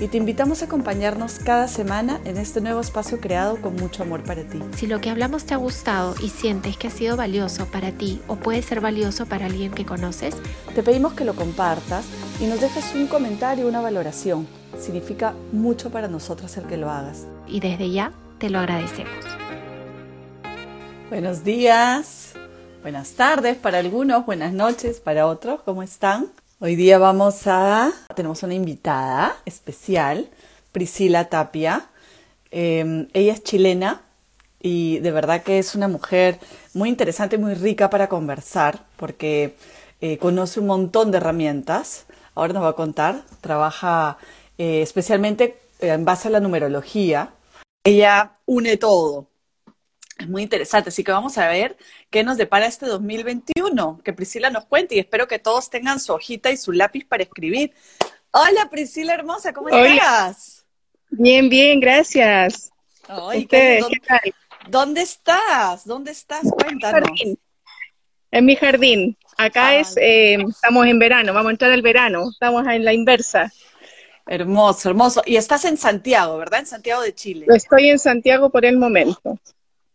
Y te invitamos a acompañarnos cada semana en este nuevo espacio creado con mucho amor para ti. Si lo que hablamos te ha gustado y sientes que ha sido valioso para ti o puede ser valioso para alguien que conoces, te pedimos que lo compartas y nos dejes un comentario, una valoración. Significa mucho para nosotros el que lo hagas. Y desde ya te lo agradecemos. Buenos días, buenas tardes para algunos, buenas noches para otros, ¿cómo están? Hoy día vamos a, tenemos una invitada especial, Priscila Tapia. Em, ella es chilena y de verdad que es una mujer muy interesante, muy rica para conversar porque eh, conoce un montón de herramientas. Ahora nos va a contar, trabaja eh, especialmente en base a la numerología ella une todo. Es muy interesante, así que vamos a ver qué nos depara este 2021, que Priscila nos cuente y espero que todos tengan su hojita y su lápiz para escribir. Hola Priscila hermosa, ¿cómo estás? Bien, bien, gracias. ¿dónde, ¿dónde, estás? ¿Dódde estás? Cuéntanos. En mi jardín. Acá es, eh, estamos en verano, vamos a entrar al verano, estamos en la inversa. Hermoso, hermoso. Y estás en Santiago, ¿verdad? En Santiago de Chile. Estoy en Santiago por el momento.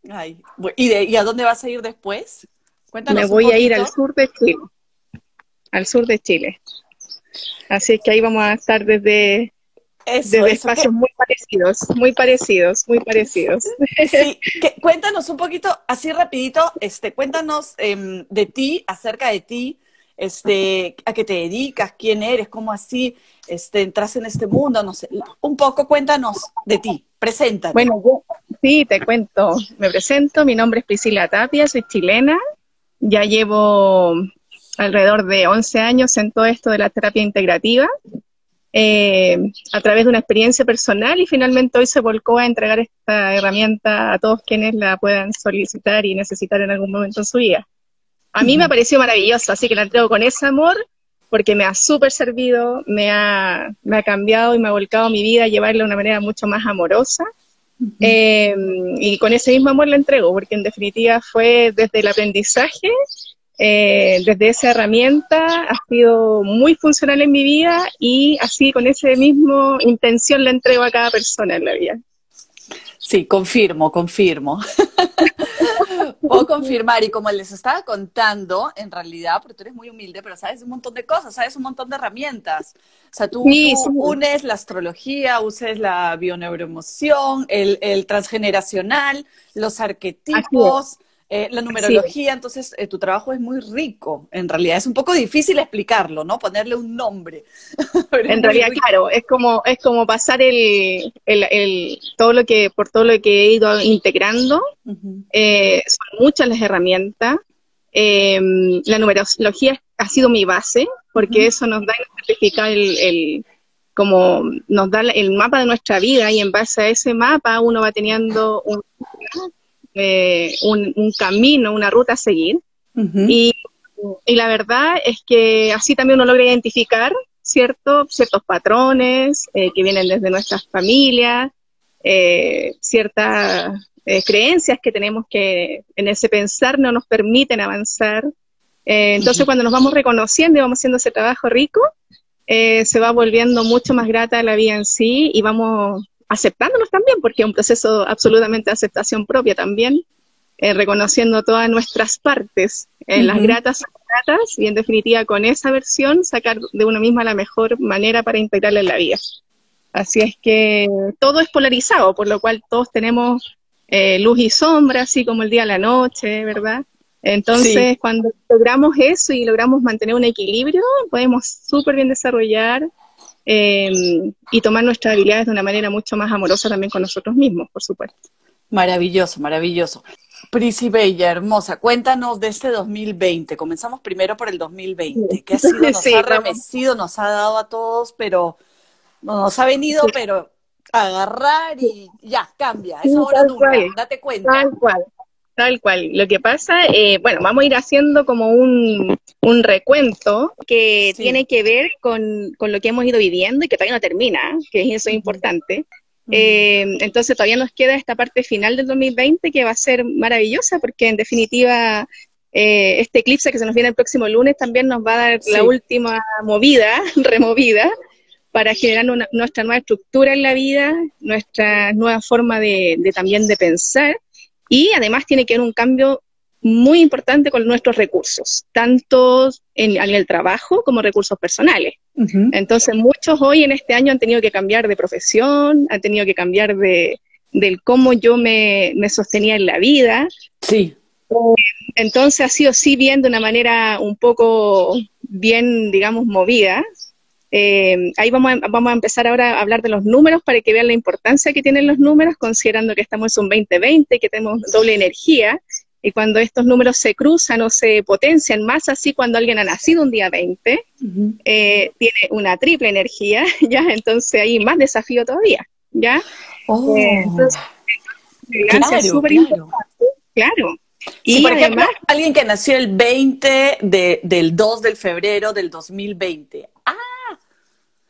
Ay, ¿y, a dónde vas a ir después? Cuéntanos. Me voy a ir al sur de Chile. Al sur de Chile. Así que ahí vamos a estar desde, desde espacios muy parecidos, muy parecidos, muy parecidos. Sí, cuéntanos un poquito, así rapidito, este, cuéntanos em, de ti, acerca de ti, este, a qué te dedicas, quién eres, cómo así este, entras en este mundo, no sé, un poco cuéntanos de ti, preséntate. Bueno, yo sí, te cuento, me presento, mi nombre es Priscila Tapia, soy chilena, ya llevo alrededor de 11 años en todo esto de la terapia integrativa, eh, a través de una experiencia personal y finalmente hoy se volcó a entregar esta herramienta a todos quienes la puedan solicitar y necesitar en algún momento en su vida. A mí me ha parecido maravilloso, así que la entrego con ese amor porque me ha súper servido, me ha, me ha cambiado y me ha volcado mi vida a llevarla de una manera mucho más amorosa. Eh, y con ese mismo amor la entrego, porque en definitiva fue desde el aprendizaje, eh, desde esa herramienta, ha sido muy funcional en mi vida y así con ese mismo intención la entrego a cada persona en la vida. Sí, confirmo, confirmo. Puedo confirmar, y como les estaba contando, en realidad, porque tú eres muy humilde, pero sabes un montón de cosas, sabes un montón de herramientas. O sea, tú, unes la astrología, uses la bioneuroemoción, el, el transgeneracional, los arquetipos, eh, la numerología, entonces eh, tu trabajo es muy rico, en realidad. Es un poco difícil explicarlo, ¿no? Ponerle un nombre. en realidad, claro, es como, es como pasar el, el, todo lo que, por todo lo que he ido integrando. Eh, son muchas las herramientas. Em, la numerología ha sido mi base, porque eso nos da el, el como nos da el mapa de nuestra vida y en base a ese mapa uno va teniendo un, eh, un, camino, una ruta a seguir. y, la verdad es que así también uno logra identificar cierto, ciertos patrones eh, que vienen desde nuestras familias, eh, ciertas creencias que tenemos que en ese pensar no nos permiten avanzar. entonces, cuando nos vamos reconociendo y vamos haciendo ese trabajo rico, se va volviendo mucho más grata la vida en sí y vamos aceptándonos también, porque es un proceso absolutamente de aceptación propia también, eh, reconociendo todas nuestras partes, eh, las gratas gratas, y en definitiva con esa versión sacar de uno misma la mejor manera para integrarla en la vida. Así es que todo es polarizado, por lo cual todos tenemos eh, luz y sombra, así como el día a la noche, ¿verdad? Entonces, cuando logramos eso y logramos mantener un equilibrio, podemos súper bien desarrollar Em, y tomar nuestras habilidades de una manera mucho más amorosa también con nosotros mismos, por supuesto. Maravilloso, maravilloso. Prisi Bella, hermosa, cuéntanos de este 2020. Comenzamos primero por el 2020. ¿Qué ha sido? Nos ha remecido, nos ha dado a todos, pero nos ha venido, pero agarrar y ya, cambia. Es ahora nunca, date cuenta. Tal cual. Tal cual. Lo que pasa, eh, bueno, vamos a ir haciendo como un, un recuento que tiene que ver con, con, lo que hemos ido viviendo y que todavía no termina, que eso es importante. Eh, entonces todavía nos queda esta parte final del 2020 que va a ser maravillosa porque en definitiva eh, este eclipse que se nos viene el próximo lunes también nos va a dar la última movida, removida, para generar nuestra nueva estructura en la vida, nuestra nueva forma de, también de pensar y además tiene que haber un cambio muy importante con nuestros recursos, tanto en, el trabajo como recursos personales. Entonces, muchos hoy en este año han tenido que cambiar de profesión, han tenido que cambiar de, del cómo yo me, me sostenía en la vida. Sí. Entonces ha sido sí bien de una manera un poco bien, digamos, movida. Eh, ahí vamos a, vamos a empezar ahora a hablar de los números para que vean la importancia que tienen los números, considerando que estamos en un 2020, que tenemos doble energía, y cuando estos números se cruzan o se potencian, más así cuando alguien ha nacido un día 20, eh, tiene una triple energía, ¿ya? Entonces hay más desafío todavía, ¿ya? Oh. Eh, entonces, claro, es súper importante, claro. Y por ejemplo, alguien que nació el 20 de, del 2 de febrero del 2020. ¡Ah!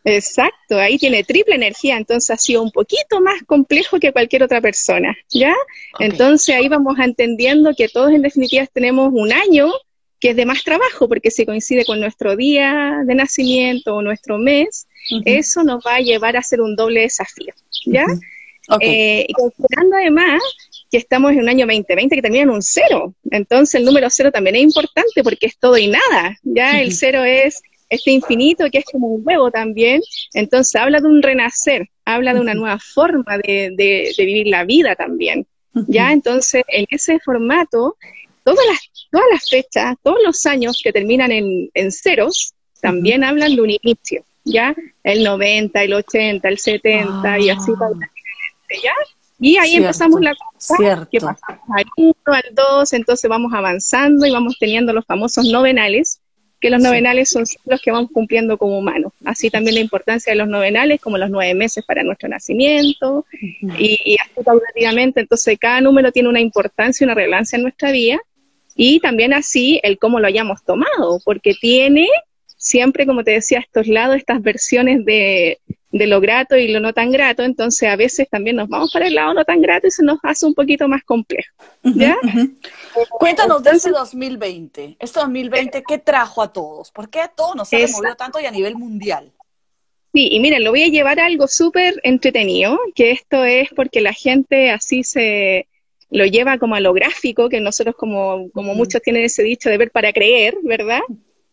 Exacto, ahí tiene triple energía, entonces ha sido un poquito más complejo que cualquier otra persona, ¿ya? Entonces ahí vamos entendiendo que todos en definitiva tenemos un año que es de más trabajo, porque si coincide con nuestro día de nacimiento o nuestro mes, eso nos va a llevar a hacer un doble desafío, ¿ya? Eh, y considerando además que estamos en un año 2020 que termina en un cero. Entonces el número cero también es importante porque es todo y nada. Ya el cero es este infinito que es como un huevo también. Entonces habla de un renacer, habla de una nueva forma de, vivir la vida también. Ya entonces en ese formato, todas las, todas las fechas, todos los años que terminan en, ceros, también hablan de un inicio. ¿Ya? El 90, el 80, el 70 y así ah. ¿ya? Y ahí empezamos la cosa, que pasamos al 1, al 2, entonces vamos avanzando y vamos teniendo los famosos novenales, que los novenales son los que vamos cumpliendo como humanos. Así también la importancia de los novenales, como los nueve meses para nuestro nacimiento, y, y, así entonces cada número tiene una importancia y una relevancia en nuestra vida, y también así el cómo lo hayamos tomado, porque tiene siempre, como te decía, estos lados, estas versiones de, de lo grato y lo no tan grato, entonces a veces también nos vamos para el lado no tan grato y se nos hace un poquito más complejo. ¿ya? Cuéntanos de ese 2020. Este 2020, ¿qué trajo a todos? ¿Por qué a todos nos ha removido tanto y a nivel mundial? Sí, y miren, lo voy a llevar a algo súper entretenido, que esto es porque la gente así se lo lleva como a lo gráfico, que nosotros como, como muchos tienen ese dicho de ver para creer, ¿verdad?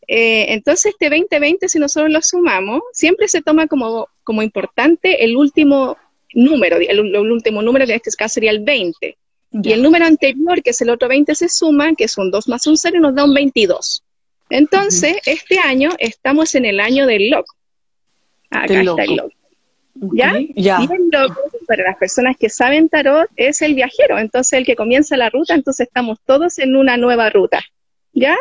Eh, entonces, este 2020, si nosotros lo sumamos, siempre se toma como, como importante el último número, el, último número que en este caso sería el 20. Y el número anterior, que es el otro 20, se suma, que es un 2 más un 0, y nos da un 22. Entonces, este año estamos en el año del loco. Acá está el loco. ¿Ya? Y el loco, para las personas que saben tarot, es el viajero. Entonces, el que comienza la ruta, entonces estamos todos en una nueva ruta. ¿Ya?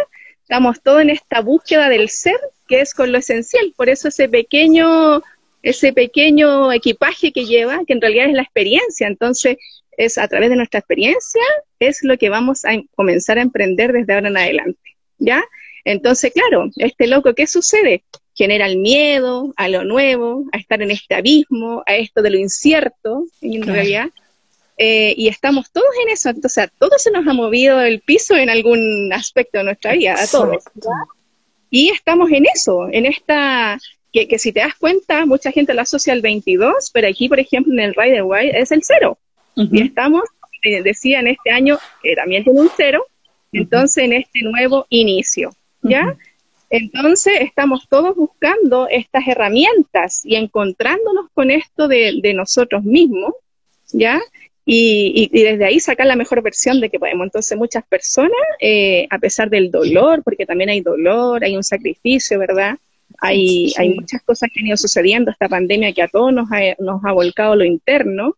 Estamos todos en esta búsqueda del ser, que es con lo esencial. Por eso ese pequeño, ese pequeño equipaje que lleva, que en realidad es la experiencia. Entonces, es a través de nuestra experiencia, es lo que vamos a comenzar a emprender desde ahora en adelante. ¿Ya? Entonces, claro, este loco, ¿qué sucede? Genera el miedo a lo nuevo, a estar en este abismo, a esto de lo incierto, en realidad. Eh, y estamos todos en eso, entonces a todos se nos ha movido el piso en algún aspecto de nuestra vida, a todos. Y estamos en eso, en esta, que, que, si te das cuenta, mucha gente lo asocia al 22, pero aquí, por ejemplo, en el Rider White es el cero. Y estamos, eh, decía en este año, que también tiene un cero, entonces en este nuevo inicio, ¿ya? Entonces estamos todos buscando estas herramientas y encontrándonos con esto de, de nosotros mismos, ¿ya? Y, desde ahí sacar la mejor versión de que podemos. Entonces muchas personas, eh, a pesar del dolor, porque también hay dolor, hay un sacrificio, ¿verdad? Hay, hay muchas cosas que han ido sucediendo, esta pandemia que a todos nos ha, nos ha volcado lo interno,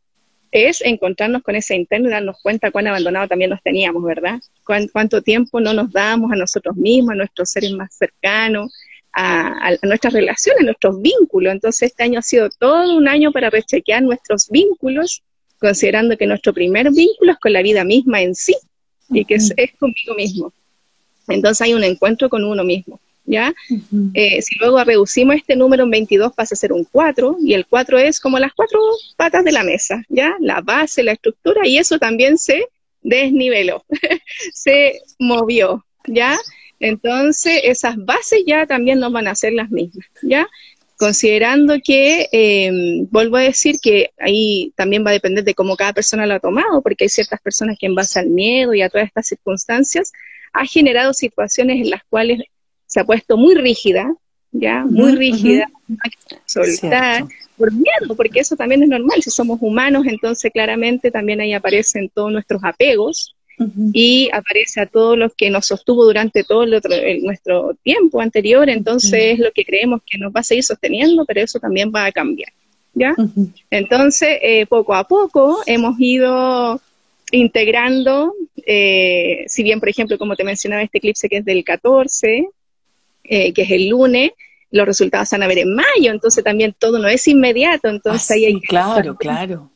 es encontrarnos con ese interno y darnos cuenta cuán abandonado también nos teníamos, ¿verdad? cuánto tiempo no nos damos a nosotros mismos, a nuestros seres más cercanos, a, a, nuestras relaciones, a nuestros vínculos. Entonces este año ha sido todo un año para rechequear nuestros vínculos considerando que nuestro primer vínculo es con la vida misma en sí, y que es, conmigo mismo. Entonces hay un encuentro con uno mismo. ¿Ya? Eh, si luego reducimos este número en 22 pasa a ser un 4 y el 4 es como las cuatro patas de la mesa, ¿ya? La base, la estructura y eso también se desniveló, se movió, ¿ya? Entonces, esas bases ya también no van a ser las mismas, ¿ya? Considerando que, em, vuelvo a decir que ahí también va a depender de cómo cada persona lo ha tomado, porque hay ciertas personas que en base al miedo y a todas estas circunstancias ha generado situaciones en las cuales se ha puesto muy rígida, ¿ya? Muy rígida, soltar, por miedo, porque eso también es normal, si somos humanos, entonces claramente también ahí aparecen todos nuestros apegos y aparece a todos los que nos sostuvo durante todo nuestro tiempo anterior, entonces es lo que creemos que nos va a seguir sosteniendo, pero eso también va a cambiar, ¿ya? Entonces, eh, poco a poco hemos ido integrando, eh, si bien, por ejemplo, como te mencionaba, este eclipse que es del 14, eh, que es el lunes, los resultados van a ver en mayo, entonces también todo no es inmediato, entonces ah, ahí hay claro, claro.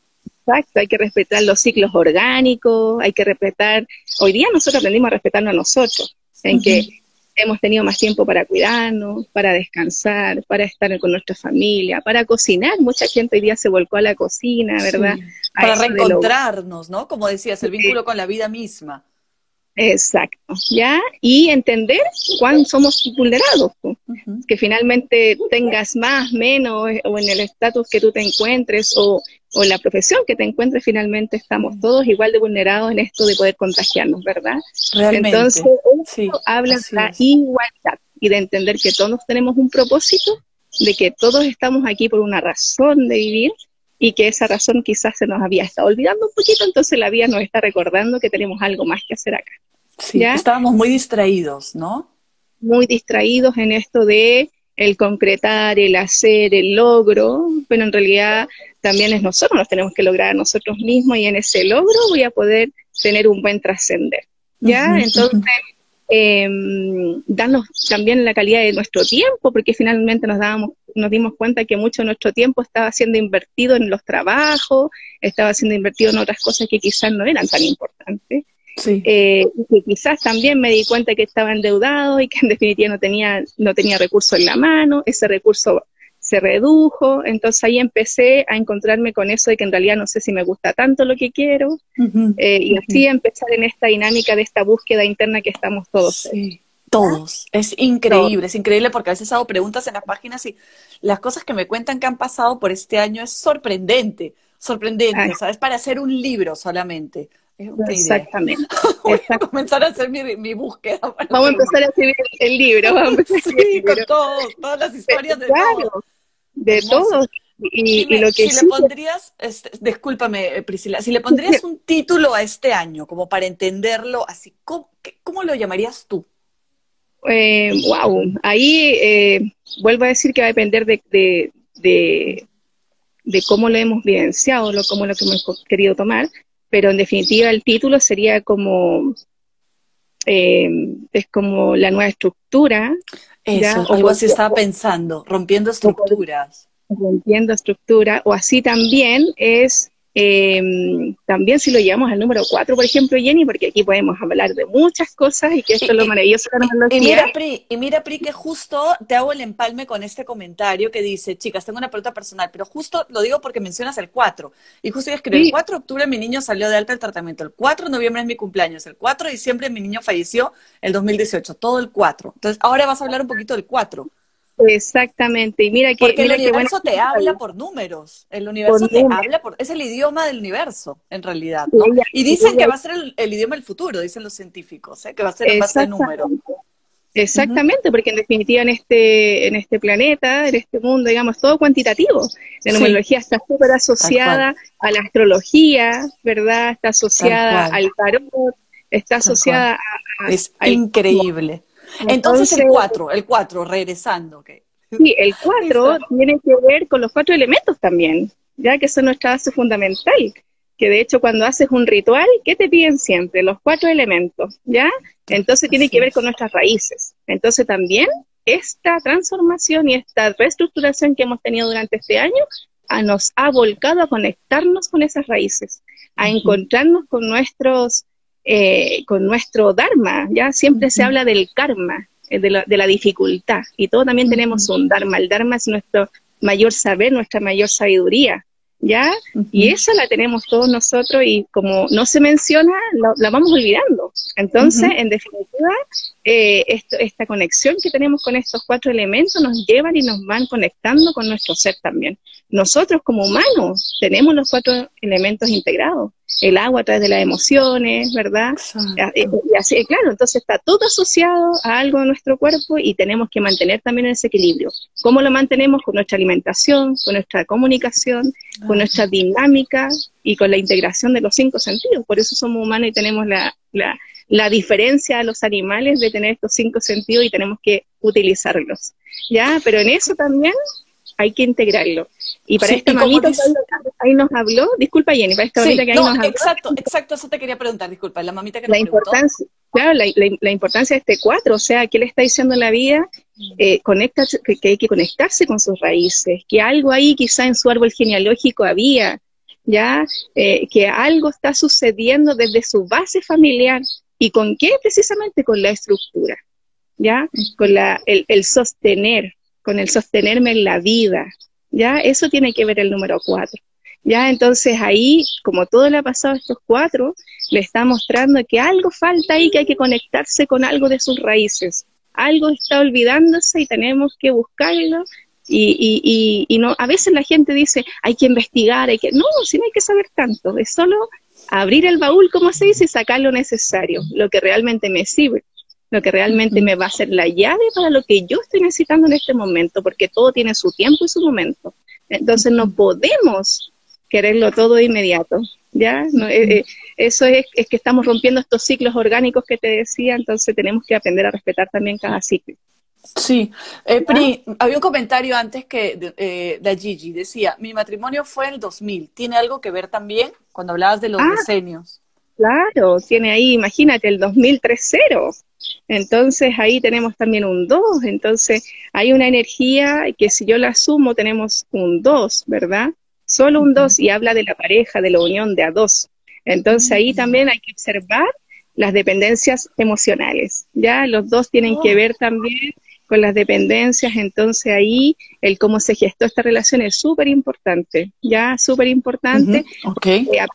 Exacto, hay que respetar los ciclos orgánicos, hay que respetar, hoy día nosotros aprendimos a respetarnos a nosotros, en que hemos tenido más tiempo para cuidarnos, para descansar, para estar con nuestra familia, para cocinar. Mucha gente hoy día se volcó a la cocina, ¿verdad? Para reencontrarnos, ¿no? Como decías, el vínculo con la vida misma. Exacto, ¿ya? Y entender cuándo somos vulnerados, que finalmente tengas más, menos, o en el estatus que tú te encuentres, o, o, en la profesión que te encuentres, finalmente estamos todos igual de vulnerados en esto de poder contagiarnos, ¿verdad? Realmente. Entonces, esto habla de la igualdad y de entender que todos tenemos un propósito, de que todos estamos aquí por una razón de vivir y que esa razón quizás se nos había estado olvidando un poquito, entonces la vida nos está recordando que tenemos algo más que hacer acá. Sí, estábamos muy distraídos, ¿no? Muy distraídos en esto de el concretar, el hacer, el logro, pero en realidad también es nosotros, nos tenemos que lograr a nosotros mismos y en ese logro voy a poder tener un buen trascender. ¿Ya? Entonces, eh, darnos también la calidad de nuestro tiempo, porque finalmente nos, dábamos, nos dimos cuenta que mucho de nuestro tiempo estaba siendo invertido en los trabajos, estaba siendo invertido en otras cosas que quizás no eran tan importantes. Sí. Eh, que quizás también me di cuenta que estaba endeudado y que en definitiva no tenía, no tenía recurso en la mano, ese recurso se redujo, entonces ahí empecé a encontrarme con eso de que en realidad no sé si me gusta tanto lo que quiero, eh, y así empezar en esta dinámica de esta búsqueda interna que estamos todos. Todos. Es increíble, es increíble porque a veces hago preguntas en las páginas y las cosas que me cuentan que han pasado por este año es sorprendente, sorprendente, ¿sabes? Para hacer un libro solamente. Exactamente. Voy a comenzar a hacer mi, búsqueda. Vamos a empezar a escribir el libro. Vamos a sí, con todas las historias de claro, De todos. Y, lo que si le pondrías, este, discúlpame Priscila, si le pondrías un título a este año, como para entenderlo así, ¿cómo, cómo lo llamarías tú? Eh, wow, ahí eh, vuelvo a decir que va a depender de, de, de, de cómo lo hemos vivenciado, lo, cómo lo que hemos querido tomar, pero en definitiva el título sería como, eh, es como la nueva estructura. Eso, algo así estaba pensando, rompiendo estructuras. Rompiendo estructuras, o así también es eh, también si lo llevamos al número 4, por ejemplo, Jenny, porque aquí podemos hablar de muchas cosas y que esto es lo maravilloso de la y mira, Pri, y mira, Pri, que justo te hago el empalme con este comentario que dice, chicas, tengo una pregunta personal, pero justo lo digo porque mencionas el 4. Y justo yo escribí, el 4 de octubre mi niño salió de alta el tratamiento, el 4 de noviembre es mi cumpleaños, el 4 de diciembre mi niño falleció el 2018, todo el 4. Entonces, ahora vas a hablar un poquito del 4. Exactamente, y mira que... Porque el universo te habla por números, el universo te habla por... Es el idioma del universo, en realidad, ¿no? y dicen que va a ser el, idioma del futuro, dicen los científicos, ¿eh? que va a ser en base de números. Exactamente, porque en definitiva en este, en este planeta, en este mundo, digamos, todo cuantitativo. La numerología está súper asociada a la astrología, ¿verdad? Está asociada al tarot, está asociada a, Es increíble. Entonces, el 4, el 4, regresando. Sí, el 4 tiene que ver con los cuatro elementos también, ya que son nuestra base fundamental. Que de hecho cuando haces un ritual, ¿qué te piden siempre? Los cuatro elementos, ¿ya? Entonces tiene que ver con nuestras raíces. Entonces también esta transformación y esta reestructuración que hemos tenido durante este año nos ha volcado a conectarnos con esas raíces, a encontrarnos con nuestros eh, con nuestro Dharma, ¿ya? Siempre se habla del karma, eh, de la, de la, dificultad, y todos también tenemos un Dharma. El Dharma es nuestro mayor saber, nuestra mayor sabiduría. ¿ya? Y esa la tenemos todos nosotros y como no se menciona, la, vamos olvidando. Entonces, en definitiva, eh, esta conexión que tenemos con estos cuatro elementos nos llevan y nos van conectando con nuestro ser también. Nosotros como humanos tenemos los cuatro elementos integrados el agua a través de las emociones, ¿verdad? Y así, claro, entonces está todo asociado a algo de nuestro cuerpo y tenemos que mantener también ese equilibrio. ¿Cómo lo mantenemos? Con nuestra alimentación, con nuestra comunicación, con nuestra dinámica y con la integración de los cinco sentidos. Por eso somos humanos y tenemos la, la, la diferencia a los animales de tener estos cinco sentidos y tenemos que utilizarlos. ¿Ya? Pero en eso también hay que integrarlo. Y para esta mamita que ahí nos habló, disculpa Jenny, para esta mamita que ahí nos habló. Exacto, exacto, eso te quería preguntar, disculpa, la mamita que la importancia, Claro, la, la, importancia de este cuatro, o sea, ¿qué le está diciendo en la vida? Eh, que, que, hay que conectarse con sus raíces, que algo ahí quizá en su árbol genealógico había, ya, eh, que algo está sucediendo desde su base familiar. ¿Y con qué? Precisamente con la estructura, ¿ya? Con la, el, el sostener, con el sostenerme en la vida, ¿ya? Eso tiene que ver el número cuatro. ¿Ya? Entonces ahí, como todo le ha pasado a estos cuatro, le está mostrando que algo falta ahí, que hay que conectarse con algo de sus raíces. Algo está olvidándose y tenemos que buscarlo. Y, y, y, no, a veces la gente dice, hay que investigar, hay que... No, si no hay que saber tanto, es solo abrir el baúl, como se dice, y sacar lo necesario, lo que realmente me sirve lo que realmente me va a ser la llave para lo que yo estoy necesitando en este momento, porque todo tiene su tiempo y su momento. Entonces no podemos quererlo todo de inmediato, ¿ya? Eh, eh, eso es, es, que estamos rompiendo estos ciclos orgánicos que te decía, entonces tenemos que aprender a respetar también cada ciclo. Sí, eh, Pri, había un comentario antes que de, de, Gigi, decía, mi matrimonio fue en el 2000, ¿tiene algo que ver también cuando hablabas de los ah, decenios? Claro, tiene ahí, imagínate, el 2003-0. Entonces ahí tenemos también un 2, entonces hay una energía que si yo la sumo tenemos un 2, ¿verdad? Solo un 2 y habla de la pareja, de la unión de a dos. Entonces ahí también hay que observar las dependencias emocionales, ¿ya? Los dos tienen que oh. ver también con las dependencias, entonces ahí el cómo se gestó esta relación es súper importante, ¿ya? Súper importante. Okay. Eh,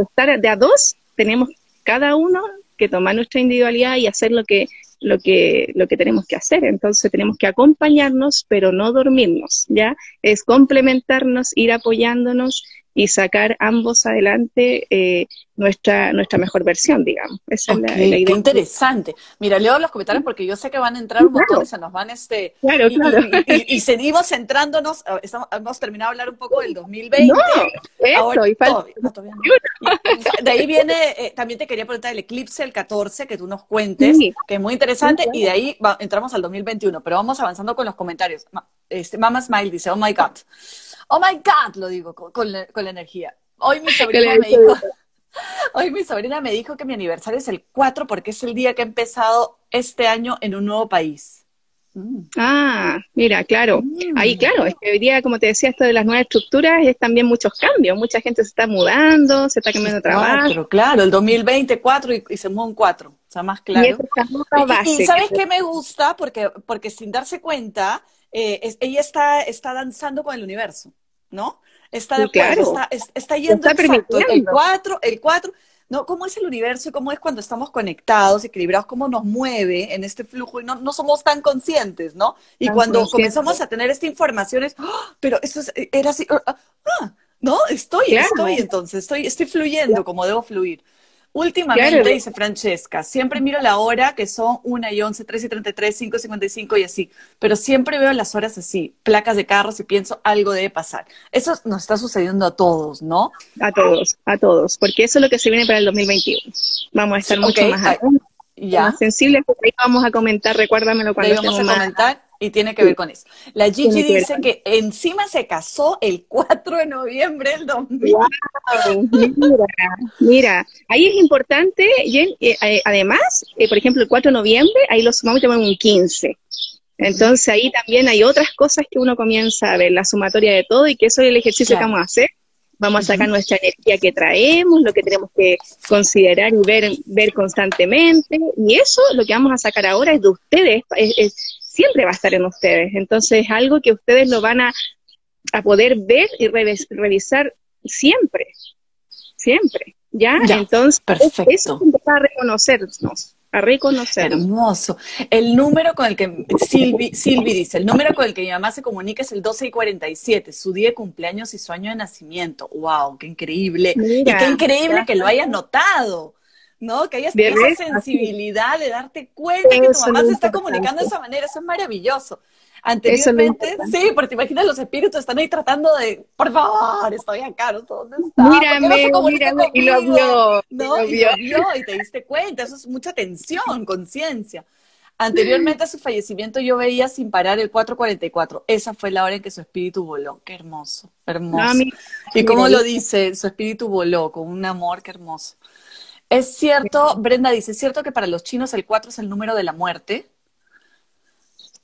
estar de a dos, tenemos cada uno que tomar nuestra individualidad y hacer lo que, lo que, lo que tenemos que hacer. Entonces tenemos que acompañarnos, pero no dormirnos, ¿ya? Es complementarnos, ir apoyándonos y sacar ambos adelante eh, nuestra, nuestra mejor versión, digamos. Esa es la, idea. Qué interesante. Mira, leo los comentarios porque yo sé que van a entrar un montón y se nos van este... Claro, y, claro. Y, seguimos centrándonos, ah, estamos, hemos terminado de hablar un poco del 2020. No, eso, Ahora, y todavía, no, todavía no. De ahí viene, eh, también te quería preguntar el eclipse el 14, que tú nos cuentes, sí. que es muy interesante, sí, y de ahí va, entramos al 2021, pero vamos avanzando con los comentarios. Este, Mama Smile dice, oh my God. Oh my God, lo digo con, la, con la energía. Hoy mi sobrina me dijo, hoy mi sobrina me dijo que mi aniversario es el 4 porque es el día que he empezado este año en un nuevo país. Mm. Ah, mira, claro. Mm. Ahí, claro, es que hoy día, como te decía, esto de las nuevas estructuras es también muchos cambios. Mucha gente se está mudando, se está cambiando de trabajo. Pero claro, el 2024 y, y se mudó un 4, o sea, más claro. Y, y, y ¿sabes qué me gusta? Porque, porque sin darse cuenta, eh, es, ella está, está danzando con el universo, ¿no? Está de acuerdo, claro. está, está, yendo está exacto, el 4, el 4, ¿no? ¿Cómo es el universo y cómo es cuando estamos conectados, equilibrados, cómo nos mueve en este flujo y no, no somos tan conscientes, ¿no? Y tan cuando comenzamos a tener esta información es, ¡Oh! pero esto es, era así, ah, no, estoy, claro. estoy, entonces, estoy, estoy fluyendo claro. como debo fluir. Últimamente, claro. dice Francesca, siempre miro la hora que son 1 y 11, 3 y 33, 5 y 55 y así, pero siempre veo las horas así, placas de carros y pienso algo debe pasar. Eso nos está sucediendo a todos, ¿no? A todos, a todos, porque eso es lo que se viene para el 2021. Vamos a estar mucho okay. más, ya. más sensibles, porque ahí vamos a comentar, recuérdamelo cuando vamos a comentar. Y tiene que ver con eso. La Gigi dice que, que, encima se casó el 4 de noviembre del 2000. Wow, mira, mira, ahí es importante, Jen, eh, eh, además, eh, por ejemplo, el 4 de noviembre, ahí lo sumamos y tenemos un 15. Entonces ahí también hay otras cosas que uno comienza a ver, la sumatoria de todo, y que eso es el ejercicio claro. que vamos a hacer vamos a sacar nuestra energía que traemos, lo que tenemos que considerar y ver, ver constantemente, y eso lo que vamos a sacar ahora es de ustedes, siempre va a estar en ustedes, entonces es algo que ustedes lo van a, poder ver y revisar siempre, siempre, ¿ya? entonces, perfecto. eso es a reconocernos a reconocer. Hermoso. El número con el que Silvi, Silvi, dice, el número con el que mi mamá se comunica es el 12 y 47, su día de cumpleaños y su año de nacimiento. ¡Wow! ¡Qué increíble! y qué increíble que lo hayas notado, ¿no? Que hayas tenido esa sensibilidad de darte cuenta que tu mamá se está comunicando de esa manera. Eso es maravilloso. Anteriormente, sí, porque te imaginas los espíritus están ahí tratando de, por favor, estoy acá, ¿no? ¿dónde está? Mírame, mírame, y lo vio. ¿no? Y lo vio y te diste cuenta, eso es mucha tensión, conciencia. Anteriormente a su fallecimiento yo veía sin parar el 444. Esa fue la hora en que su espíritu voló. Qué hermoso, hermoso. Ah, y como lo dice, su espíritu voló con un amor, qué hermoso. Es cierto, Brenda dice, ¿es cierto que para los chinos el 4 es el número de la muerte?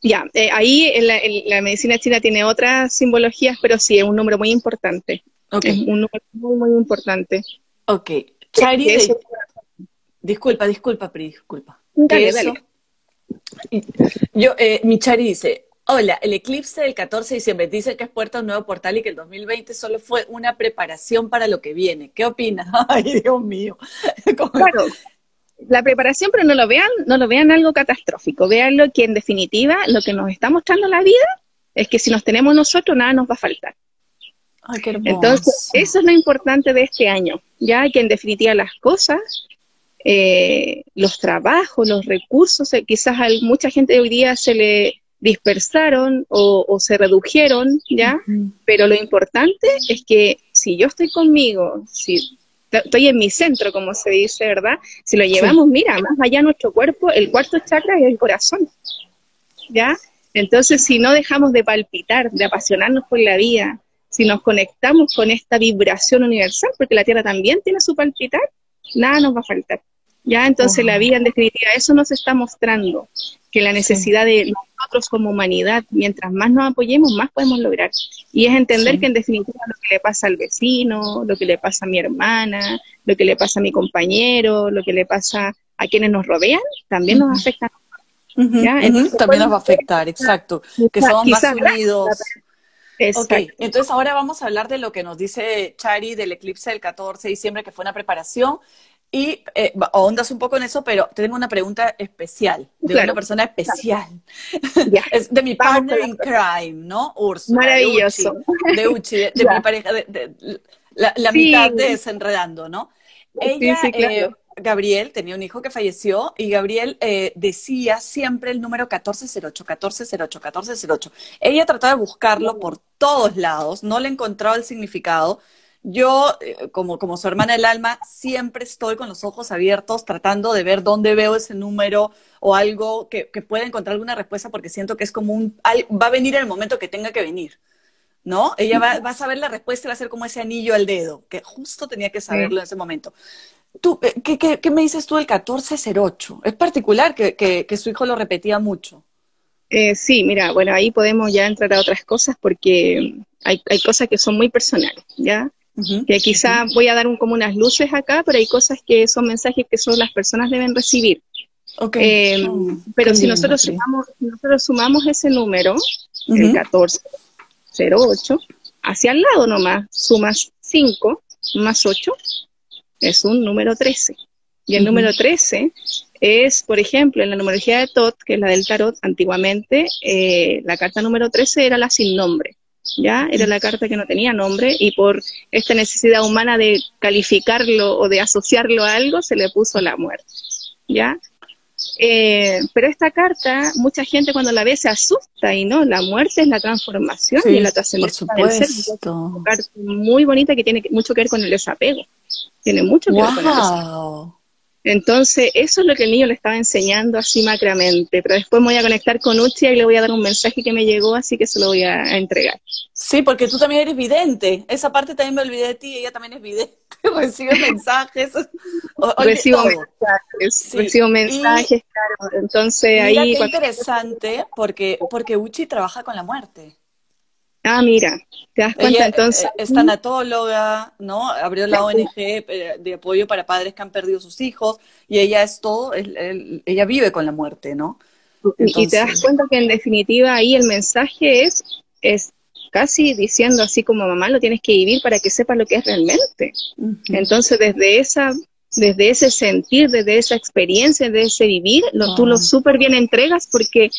Ya, eh, ahí en la, medicina china tiene otras simbologías, pero sí, es un número muy importante. Okay. Es un número muy, muy importante. Ok. Chari, disculpa, disculpa, Pri, disculpa. Dale, dale. Yo, eh, mi Chari dice, hola, el eclipse del 14 de diciembre dice que es puerta un nuevo portal y que el 2020 solo fue una preparación para lo que viene. ¿Qué opinas? Ay, Dios mío. Claro, la preparación, pero no lo vean, no lo vean algo catastrófico, veanlo que en definitiva lo que nos está mostrando la vida es que si nos tenemos nosotros nada nos va a faltar. Ay, qué Entonces, eso es lo importante de este año, ya que en definitiva las cosas, eh, los trabajos, los recursos, eh, quizás a mucha gente hoy día se le dispersaron o, se redujeron, ¿ya? Pero lo importante es que si yo estoy conmigo, si estoy en mi centro, como se dice, ¿verdad? Si lo llevamos, mira, más allá de nuestro cuerpo, el cuarto chakra es el corazón, ¿ya? Entonces, si no dejamos de palpitar, de apasionarnos por la vida, si nos conectamos con esta vibración universal, porque la Tierra también tiene su palpitar, nada nos va a faltar. ¿Ya? Entonces la vida, en definitiva, eso nos está mostrando, que la necesidad de nosotros como humanidad, mientras más nos apoyemos, más podemos lograr. Y es entender que en definitiva lo que le pasa al vecino, lo que le pasa a mi hermana, lo que le pasa a mi compañero, lo que le pasa a quienes nos rodean, también nos afecta. también nos va a afectar, exacto. Que somos más unidos. Ok, entonces ahora vamos a hablar de lo que nos dice Chari del eclipse del 14 de diciembre, que fue una preparación y eh, ahondas un poco en eso, pero tengo una pregunta especial, de una persona especial. es de mi partner in crime, ¿no? Ursula. Maravilloso. De Uchi, de, mi pareja, de, la, mitad de Desenredando, ¿no? Ella, eh, Gabriel, tenía un hijo que falleció y Gabriel eh, decía siempre el número 1408, 1408, 1408. Ella trató de buscarlo por todos lados, no le encontraba el significado yo, eh, como, como su hermana del alma, siempre estoy con los ojos abiertos tratando de ver dónde veo ese número o algo que, que pueda encontrar alguna respuesta porque siento que es como un, va a venir en el momento que tenga que venir, ¿no? Ella va, va a saber la respuesta y va a ser como ese anillo al dedo, que justo tenía que saberlo en ese momento. Tú, eh, ¿qué, qué, qué me dices tú del 1408? Es particular que, que, que su hijo lo repetía mucho. Eh, sí, mira, bueno, ahí podemos ya entrar a otras cosas porque hay, hay cosas que son muy personales, ¿ya? Que quizá voy a dar un, como unas luces acá, pero hay cosas que son mensajes que solo las personas deben recibir. Eh, oh, pero si nosotros, sumamos, nosotros sumamos ese número, el 1408, hacia el lado nomás, sumas 5 más 8, es un número 13. Y el número 13 es, por ejemplo, en la numerología de Tot, que es la del tarot, antiguamente, eh, la carta número 13 era la sin nombre. ¿Ya? Era la carta que no tenía nombre y por esta necesidad humana de calificarlo o de asociarlo a algo, se le puso la muerte, ¿ya? Eh, pero esta carta, mucha gente cuando la ve se asusta y no, la muerte es la transformación y la trascendencia del ser. Es una carta muy bonita que tiene mucho que ver con el desapego. Tiene mucho que ver con el desapego. Entonces, eso es lo que el niño le estaba enseñando así macramente, pero después me voy a conectar con Uchia y le voy a dar un mensaje que me llegó, así que se lo voy a, entregar. Sí, porque tú también eres vidente. Esa parte también me olvidé de ti, ella también es vidente. Recibe mensajes. recibo mensajes, recibo mensajes, claro. Entonces Mira ahí... Qué interesante, porque, porque Uchi trabaja con la muerte. Ah, mira, te das cuenta entonces. Eh, es tanatóloga, ¿no? Abrió la ONG eh, de apoyo para padres que han perdido sus hijos y ella es todo, ella vive con la muerte, ¿no? Y te das cuenta que en definitiva ahí el mensaje es, es casi diciendo así como mamá lo tienes que vivir para que sepas lo que es realmente. Entonces desde esa desde ese sentir, desde esa experiencia, desde ese vivir, lo, tú lo súper bien entregas porque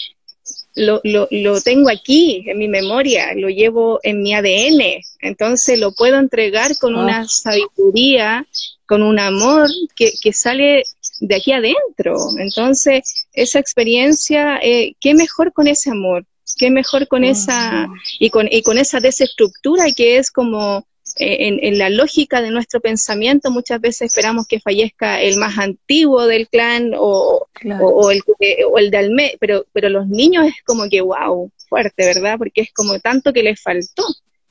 lo, lo, lo, tengo aquí en mi memoria, lo llevo en mi ADN, entonces lo puedo entregar con una sabiduría, con un amor que, que sale de aquí adentro. Entonces, esa experiencia, eh, ¿qué mejor con ese amor? ¿Qué mejor con esa, y con, y con esa desestructura que es como eh, en, la lógica de nuestro pensamiento muchas veces esperamos que fallezca el más antiguo del clan o, o, el, o el del mes, pero, pero los niños es como que, wow, fuerte, ¿verdad? Porque es como tanto que les faltó.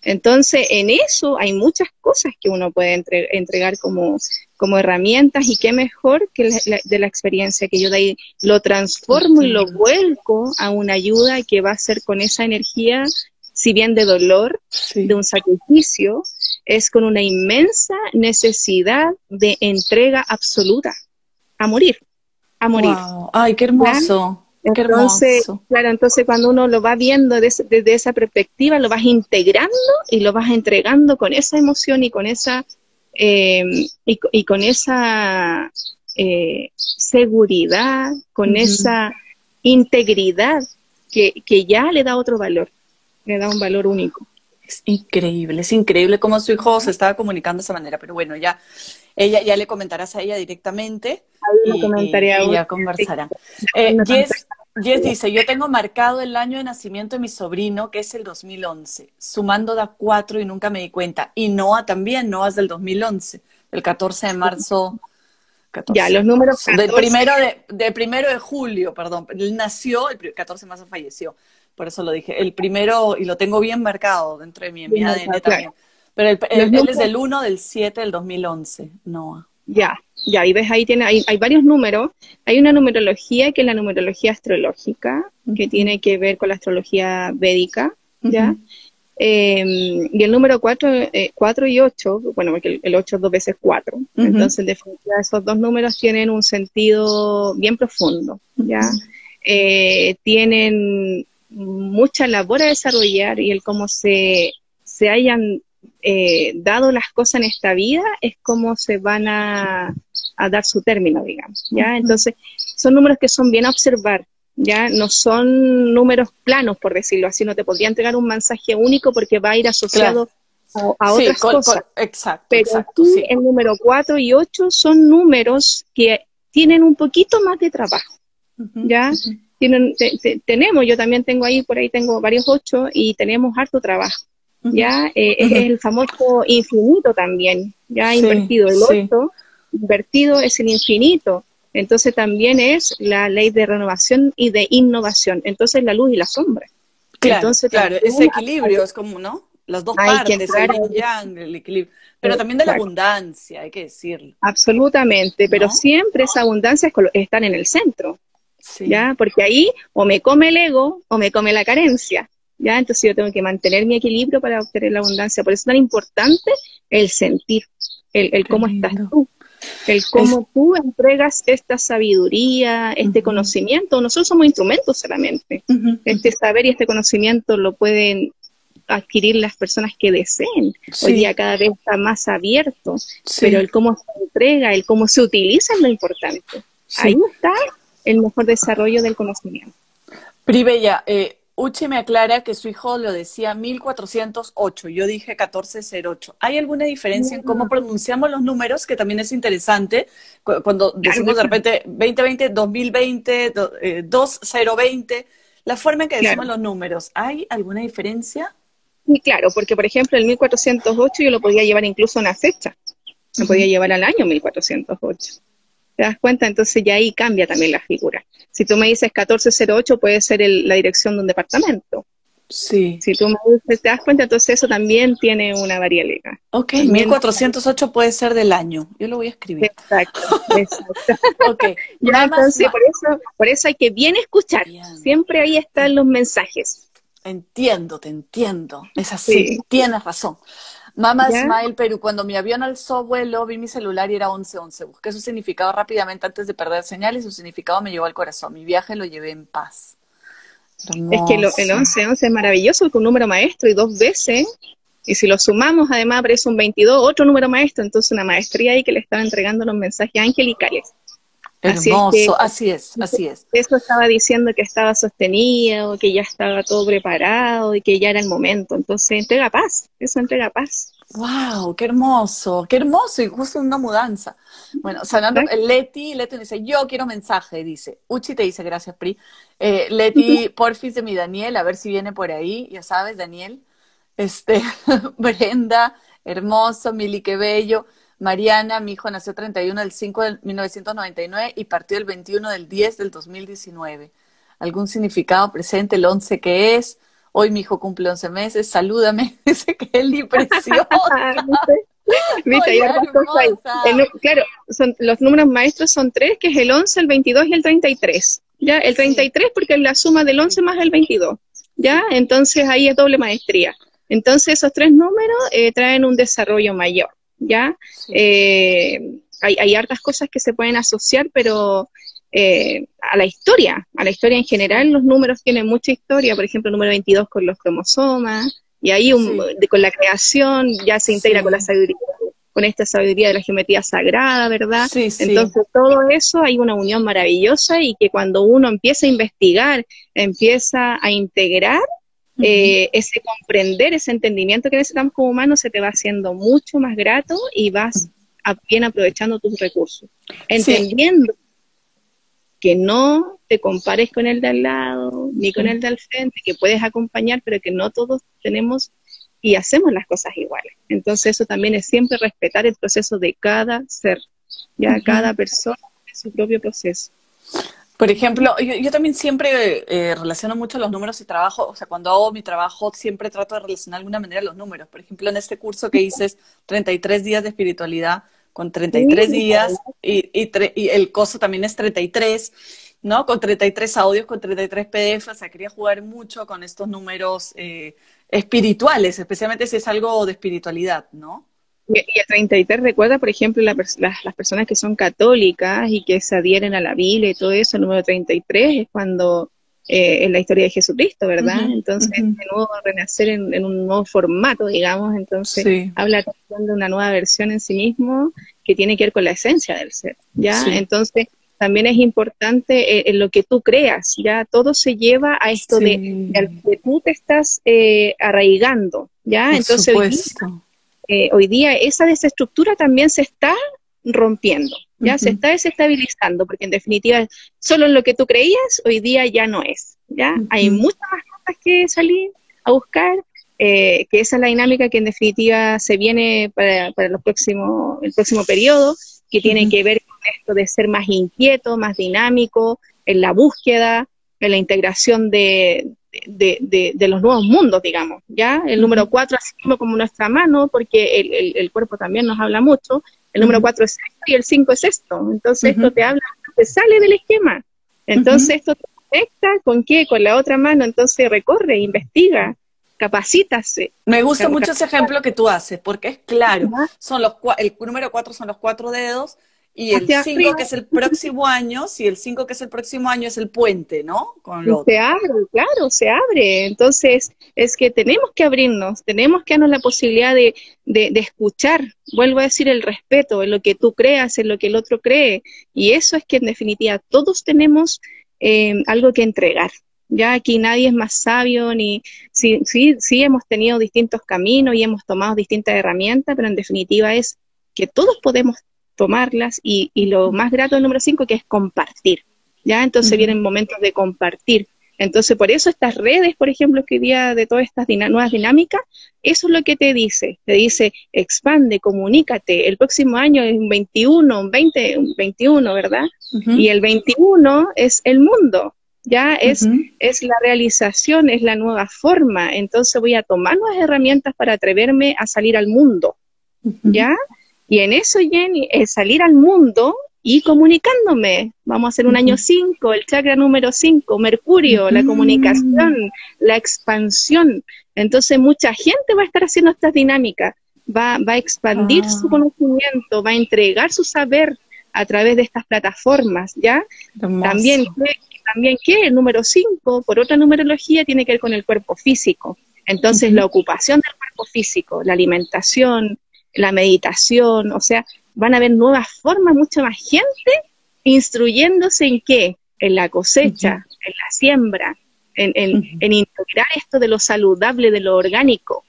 Entonces, en eso hay muchas cosas que uno puede entregar como, como herramientas y qué mejor que de la experiencia que yo de ahí lo transformo y lo vuelco a una ayuda que va a ser con esa energía, si bien de dolor, de un sacrificio, es con una inmensa necesidad de entrega absoluta, a morir, a morir. Ay, qué hermoso. Entonces, claro, entonces cuando uno lo va viendo desde, esa perspectiva, lo vas integrando y lo vas entregando con esa emoción y con esa em, y, con esa eh, seguridad, con esa integridad que, que ya le da otro valor, le da un valor único. Es increíble, es increíble cómo su hijo se estaba comunicando de esa manera, pero bueno, ya ella ya le comentarás a ella directamente y, ya conversarán. Eh, Jess, dice, yo tengo marcado el año de nacimiento de mi sobrino, que es el 2011, sumando da cuatro y nunca me di cuenta. Y Noah también, Noah es del 2011, el 14 de marzo. ya, los números. Del primero de, primero de julio, perdón. Él nació, el 14 de marzo falleció por eso lo dije. El primero, y lo tengo bien marcado dentro de mi, mi ADN también. Pero él es del 1 del 7 del 2011, Noah. Ya, ya, y ves ahí tiene, hay, hay, varios números. Hay una numerología que es la numerología astrológica, que tiene que ver con la astrología védica, ¿ya? Em, y el número 4 eh, cuatro y 8, bueno, porque el 8 es dos veces 4, entonces en definitiva esos dos números tienen un sentido bien profundo, ¿ya? Eh, tienen mucha labor a desarrollar y el cómo se, se hayan eh, dado las cosas en esta vida es como se van a, dar su término, digamos, ¿ya? Entonces, son números que son bien a observar, ¿ya? No son números planos, por decirlo así, no te podría entregar un mensaje único porque va a ir asociado a, otras cosas. exacto, Pero exacto, el número 4 y 8 son números que tienen un poquito más de trabajo, ¿ya? Tenemos, yo también tengo ahí, por ahí tengo varios ocho y tenemos harto trabajo. Ya eh, es el famoso infinito también, ya invertido. El ocho, invertido es el infinito. Entonces también es la ley de renovación y de innovación. Entonces la luz y la sombra. Claro, Entonces, claro, ese equilibrio es como, ¿no? Las dos partes, el yang, el equilibrio. Pero también de la abundancia, hay que decirlo. Absolutamente, pero siempre esa abundancia está en el centro. ¿Ya? Porque ahí o me come el ego o me come la carencia, ¿ya? Entonces yo tengo que mantener mi equilibrio para obtener la abundancia. Por eso es tan importante el sentir, el, cómo estás tú, el cómo tú entregas esta sabiduría, este conocimiento. Nosotros somos instrumentos solamente. Este saber y este conocimiento lo pueden adquirir las personas que deseen. Hoy día cada vez está más abierto, pero el cómo se entrega, el cómo se utiliza es lo importante. Ahí está el mejor desarrollo del conocimiento. Pribella, eh, Uchi me aclara que su hijo lo decía 1408, yo dije 1408. ¿Hay alguna diferencia en cómo pronunciamos los números, que también es interesante? Cuando decimos de repente 2020, 2020, 2020, la forma en que decimos los números, ¿hay alguna diferencia? Sí, claro, porque por ejemplo el 1408 yo lo podía llevar incluso a una fecha, lo podía llevar al año 1408. ¿Te das cuenta? Entonces ya ahí cambia también la figura. Si tú me dices 1408, puede ser la dirección de un departamento. Sí. Si tú me dices, te das cuenta, entonces eso también tiene una variabilidad. Ok, 1408 puede ser del año. Yo lo voy a escribir. Exacto, exacto. ok. ya, entonces, por eso, por eso hay que bien escuchar. Siempre ahí están los mensajes. Entiendo, te entiendo. Es así, tienes razón. Mama Smile Perú, cuando mi avión alzó vuelo, vi mi celular y era 1111. Busqué su significado rápidamente antes de perder señal y su significado me llevó al corazón. Mi viaje lo llevé en paz. Es que el 1111 es maravilloso, es un número maestro y dos veces. Y si lo sumamos, además aparece un 22, otro número maestro. Entonces, una maestría ahí que le estaba entregando los mensajes angelicales. Hermoso, así es, así es, Eso estaba diciendo que estaba sostenido, que ya estaba todo preparado y que ya era el momento. Entonces, entrega paz, eso entrega paz. ¡Wow! ¡Qué hermoso! ¡Qué hermoso! Y justo una mudanza. Bueno, sanando, Leti, Leti dice, yo quiero mensaje, dice. Uchi te dice, gracias, Pri. Eh, Leti, porfis de mi Daniel, a ver si viene por ahí, ya sabes, Daniel. Este, Brenda, hermoso, Mili, qué bello. Mariana, mi hijo nació 31 del 5 de 1999 y partió el 21 del 10 del 2019. ¿Algún significado presente el 11 que es? Hoy mi hijo cumple 11 meses, salúdame. Dice que es preciosa. ¿Viste? claro, son, los números maestros son tres, que es el 11, el 22 y el 33. ¿ya? El 33 porque es la suma del 11 más el 22. ¿ya? Entonces ahí es doble maestría. Entonces esos tres números eh, traen un desarrollo mayor. ¿Ya? Eh, hay, hay, hartas cosas que se pueden asociar, pero eh, a la historia, a la historia en general, los números tienen mucha historia, por ejemplo, el número 22 con los cromosomas, y ahí con la creación ya se integra con la sabiduría, con esta sabiduría de la geometría sagrada, ¿verdad? Entonces, todo eso hay una unión maravillosa y que cuando uno empieza a investigar, empieza a integrar, eh, ese comprender, ese entendimiento que necesitamos como humanos se te va haciendo mucho más grato y vas bien aprovechando tus recursos. Entendiendo que no te compares con el de al lado, ni con el de al frente, que puedes acompañar, pero que no todos tenemos y hacemos las cosas iguales. Entonces eso también es siempre respetar el proceso de cada ser, ya cada persona tiene su propio proceso. Por ejemplo, yo, también siempre eh, relaciono mucho los números y trabajo, o sea, cuando hago mi trabajo siempre trato de relacionar de alguna manera los números. Por ejemplo, en este curso que dices 33 días de espiritualidad, con 33 días y, y, el coso también es 33, ¿no? Con 33 audios, con 33 PDF, o sea, quería jugar mucho con estos números eh, espirituales, especialmente si es algo de espiritualidad, ¿no? Y, el 33 recuerda, por ejemplo, las, personas que son católicas y que se adhieren a la Biblia y todo eso, el número 33 es cuando eh, es la historia de Jesucristo, ¿verdad? entonces, de nuevo renacer en, un nuevo formato, digamos, entonces habla de una nueva versión en sí mismo que tiene que ver con la esencia del ser, ¿ya? Entonces, también es importante eh, en lo que tú creas, ya todo se lleva a esto de, que tú te estás eh, arraigando, ¿ya? entonces, eh, hoy día esa desestructura también se está rompiendo, ya se está desestabilizando, porque en definitiva solo en lo que tú creías hoy día ya no es, ya hay muchas más cosas que salir a buscar, eh, que esa es la dinámica que en definitiva se viene para, para los próximos, el próximo periodo, que tiene que ver con esto de ser más inquieto, más dinámico, en la búsqueda, en la integración de, de, los nuevos mundos, digamos, ¿ya? El número cuatro, así como nuestra mano, porque el, cuerpo también nos habla mucho, el número cuatro es esto y el cinco es esto, entonces esto te habla, te sale del esquema, entonces esto te conecta con qué, con la otra mano, entonces recorre, investiga, capacítase. Me gusta mucho ese ejemplo que tú haces, porque es claro, son los el número cuatro son los cuatro dedos, y el 5 que es el próximo año, si el 5 que es el próximo año es el puente, ¿no? Con lo se abre, claro, se abre. Entonces, es que tenemos que abrirnos, tenemos que darnos la posibilidad de, de, escuchar, vuelvo a decir, el respeto en lo que tú creas, en lo que el otro cree. Y eso es que en definitiva todos tenemos eh, algo que entregar. Ya aquí nadie es más sabio, ni sí, sí, sí hemos tenido distintos caminos y hemos tomado distintas herramientas, pero en definitiva es que todos podemos tomarlas y, y lo más grato del número 5 que es compartir, ¿ya? Entonces vienen momentos de compartir. Entonces, por eso estas redes, por ejemplo, que día de todas estas nuevas dinámicas, eso es lo que te dice. Te dice, expande, comunícate. El próximo año es un 21, un 20, un 21, ¿verdad? Y el 21 es el mundo, ya es, es la realización, es la nueva forma. Entonces voy a tomar nuevas herramientas para atreverme a salir al mundo, ¿ya? Y en eso, Jenny, salir al mundo y comunicándome. Vamos a hacer un año 5, el chakra número 5, Mercurio, la comunicación, la expansión. Entonces mucha gente va a estar haciendo estas dinámicas, va, va a expandir su ah. conocimiento, va a entregar su saber a través de estas plataformas, ¿ya? También, también que el número 5, por otra numerología, tiene que ver con el cuerpo físico. Entonces, la ocupación del cuerpo físico, la alimentación, la meditación, o sea, van a haber nuevas formas, mucha más gente instruyéndose en qué, en la cosecha, en la siembra, en, en, integrar esto de lo saludable, de lo orgánico.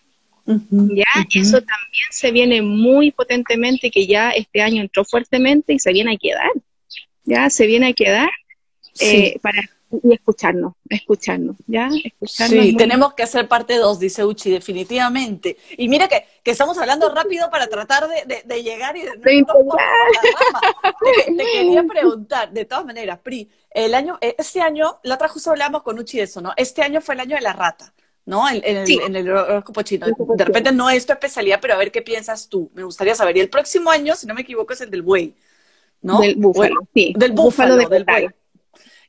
¿Ya? Eso también se viene muy potentemente, que ya este año entró fuertemente y se viene a quedar. Ya se viene a quedar eh, para y escucharnos, escucharnos, ¿ya? Escucharnos sí, tenemos que hacer parte dos, dice Uchi, definitivamente. Y mira que, que estamos hablando rápido para tratar de, de, llegar y de... te, quería preguntar, de todas maneras, Pri, el año, eh, este año, la otra justo hablamos con Uchi de eso, ¿no? Este año fue el año de la rata. ¿no? En, el, en el horóscopo chino. De repente no es tu especialidad, pero a ver qué piensas tú. Me gustaría saber. Y el próximo año, si no me equivoco, es el del buey, ¿no? Del búfalo, sí. Del búfalo, del buey.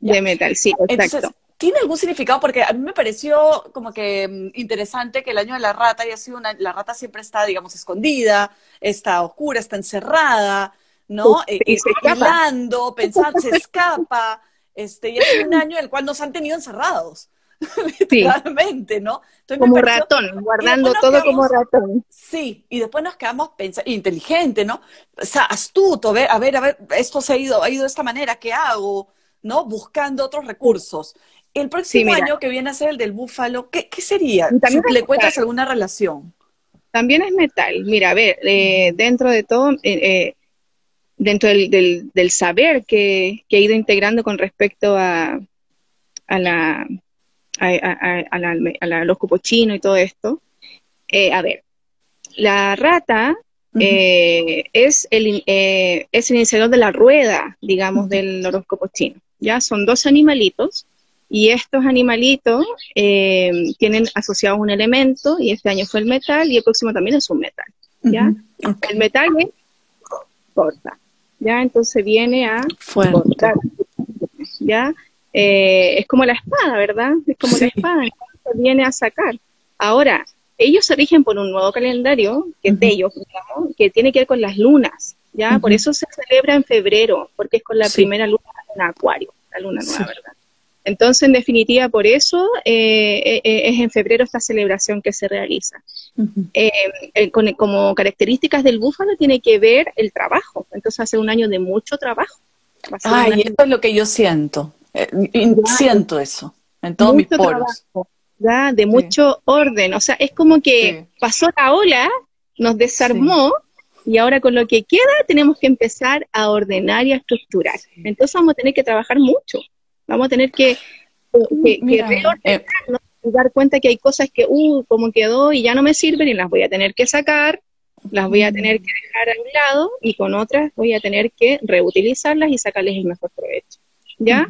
De metal, sí, exacto. ¿Tiene algún significado? Porque a mí me pareció como que mm, interesante que el año de la rata haya sido una, la rata siempre está, digamos, escondida, está oscura, está encerrada, ¿no? y eh, se pensando, se escapa, este, y es un año en el cual nos han tenido encerrados. literalmente, ¿no? como ratón, guardando todo como ratón. Sí, y después nos quedamos pensando, inteligente, ¿no? O sea, astuto, a ver, a ver, a ver, esto se ha ido, ha ido de esta manera, ¿qué hago? ¿No? Buscando otros recursos. El próximo año que viene a ser el del búfalo, ¿qué, sería? ¿Le cuentas alguna relación? También es metal. Mira, a ver, eh, dentro de todo, eh, eh, dentro del, del, saber que, que, he ido integrando con respecto a, a la a, a, la, a la, los y todo esto, a ver, la rata es, el, es el iniciador de la rueda, digamos, del horóscopo chino. ¿Ya? Son dos animalitos y estos animalitos eh, tienen asociado un elemento y este año fue el metal y el próximo también es un metal, ¿ya? El metal es corta, ¿ya? Entonces viene a cortar, ¿ya? Eh, es como la espada, ¿verdad? Es como la espada, entonces viene a sacar. Ahora, ellos se rigen por un nuevo calendario, que es de ellos, digamos, que tiene que ver con las lunas, ¿ya? Por eso se celebra en febrero, porque es con la primera luna Acuario, la luna nueva, ¿verdad? Entonces, en definitiva, por eso eh, eh, eh, es en febrero esta celebración que se realiza. como características del búfalo tiene que ver el trabajo. Entonces, hace un año de mucho trabajo. Ay, eso es lo que yo siento. siento eso en todos mis poros. De mucho orden. O sea, es como que pasó la ola, nos desarmó y ahora con lo que queda tenemos que empezar a ordenar y a estructurar. Entonces vamos a tener que trabajar mucho. Vamos a tener que, que, eh, dar cuenta que hay cosas que, uh, como quedó y ya no me sirven y las voy a tener que sacar, las voy a tener que dejar a un lado y con otras voy a tener que reutilizarlas y sacarles el mejor provecho. ¿Ya?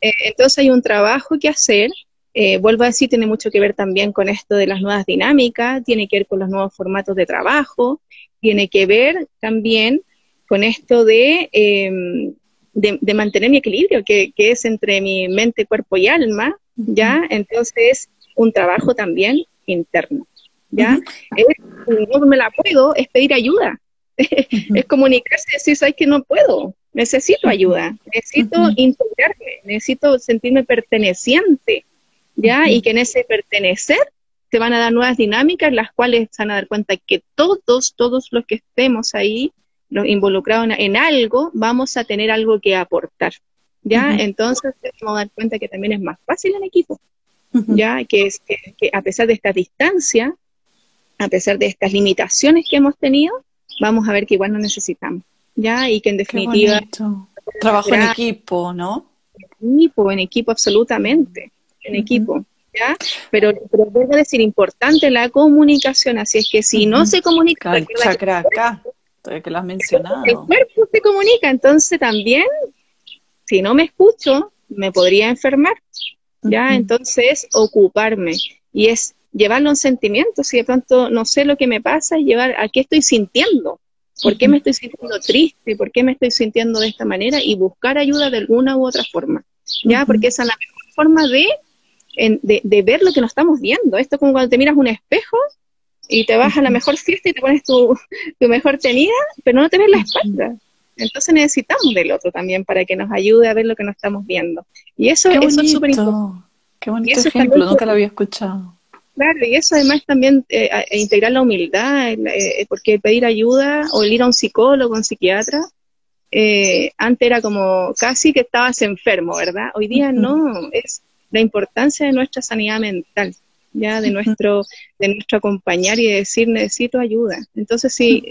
Eh, entonces hay un trabajo que hacer. Eh, vuelvo a decir, tiene mucho que ver también con esto de las nuevas dinámicas, tiene que ver con los nuevos formatos de trabajo, tiene que ver también con esto de, em, de, mantener mi equilibrio, que, es entre mi mente, cuerpo y alma, ¿ya? Entonces, un trabajo también interno, ¿ya? no me la puedo, es pedir ayuda, es comunicarse y decir, ¿sabes que no puedo? Necesito ayuda, necesito integrarme, necesito sentirme perteneciente, ¿ya? Y que en ese pertenecer te van a dar nuevas dinámicas, las cuales se van a dar cuenta que todos, todos los que estemos ahí, los involucrados en, algo, vamos a tener algo que aportar. ¿Ya? Entonces, vamos a dar cuenta que también es más fácil en equipo. ¿Ya? Que, es, que, a pesar de esta distancia, a pesar de estas limitaciones que hemos tenido, vamos a ver que igual no necesitamos. ¿Ya? Y que en definitiva. Trabajo en equipo, ¿no? En equipo, en equipo, absolutamente. En equipo. ¿Ya? Pero, pero debo decir, importante la comunicación, así es que si no se comunica... el chakra acá, que lo has mencionado. El cuerpo se comunica, entonces también, si no me escucho, me podría enfermar, ¿ya? Entonces, ocuparme, y es llevarlo un sentimiento, si de pronto no sé lo que me pasa, es llevar a qué estoy sintiendo, ¿Por qué me estoy sintiendo triste? ¿Por qué me estoy sintiendo de esta manera? Y buscar ayuda de alguna u otra forma, ¿ya? Porque esa es la mejor forma de, de, ver lo que nos estamos viendo. Esto es como cuando te miras un espejo y te vas a la mejor fiesta y te pones tu, tu mejor tenida, pero no te ves la espalda. Entonces necesitamos del otro también para que nos ayude a ver lo que nos estamos viendo. Y eso, eso es súper importante. Qué bonito ejemplo, nunca lo había escuchado. Claro, y eso además también eh, integrar la humildad, eh, porque pedir ayuda o ir a un psicólogo, un psiquiatra, eh, antes era como casi que estabas enfermo, ¿verdad? Hoy día no, es la importancia de nuestra sanidad mental, ya de nuestro, de nuestro acompañar y decir necesito ayuda. Entonces sí,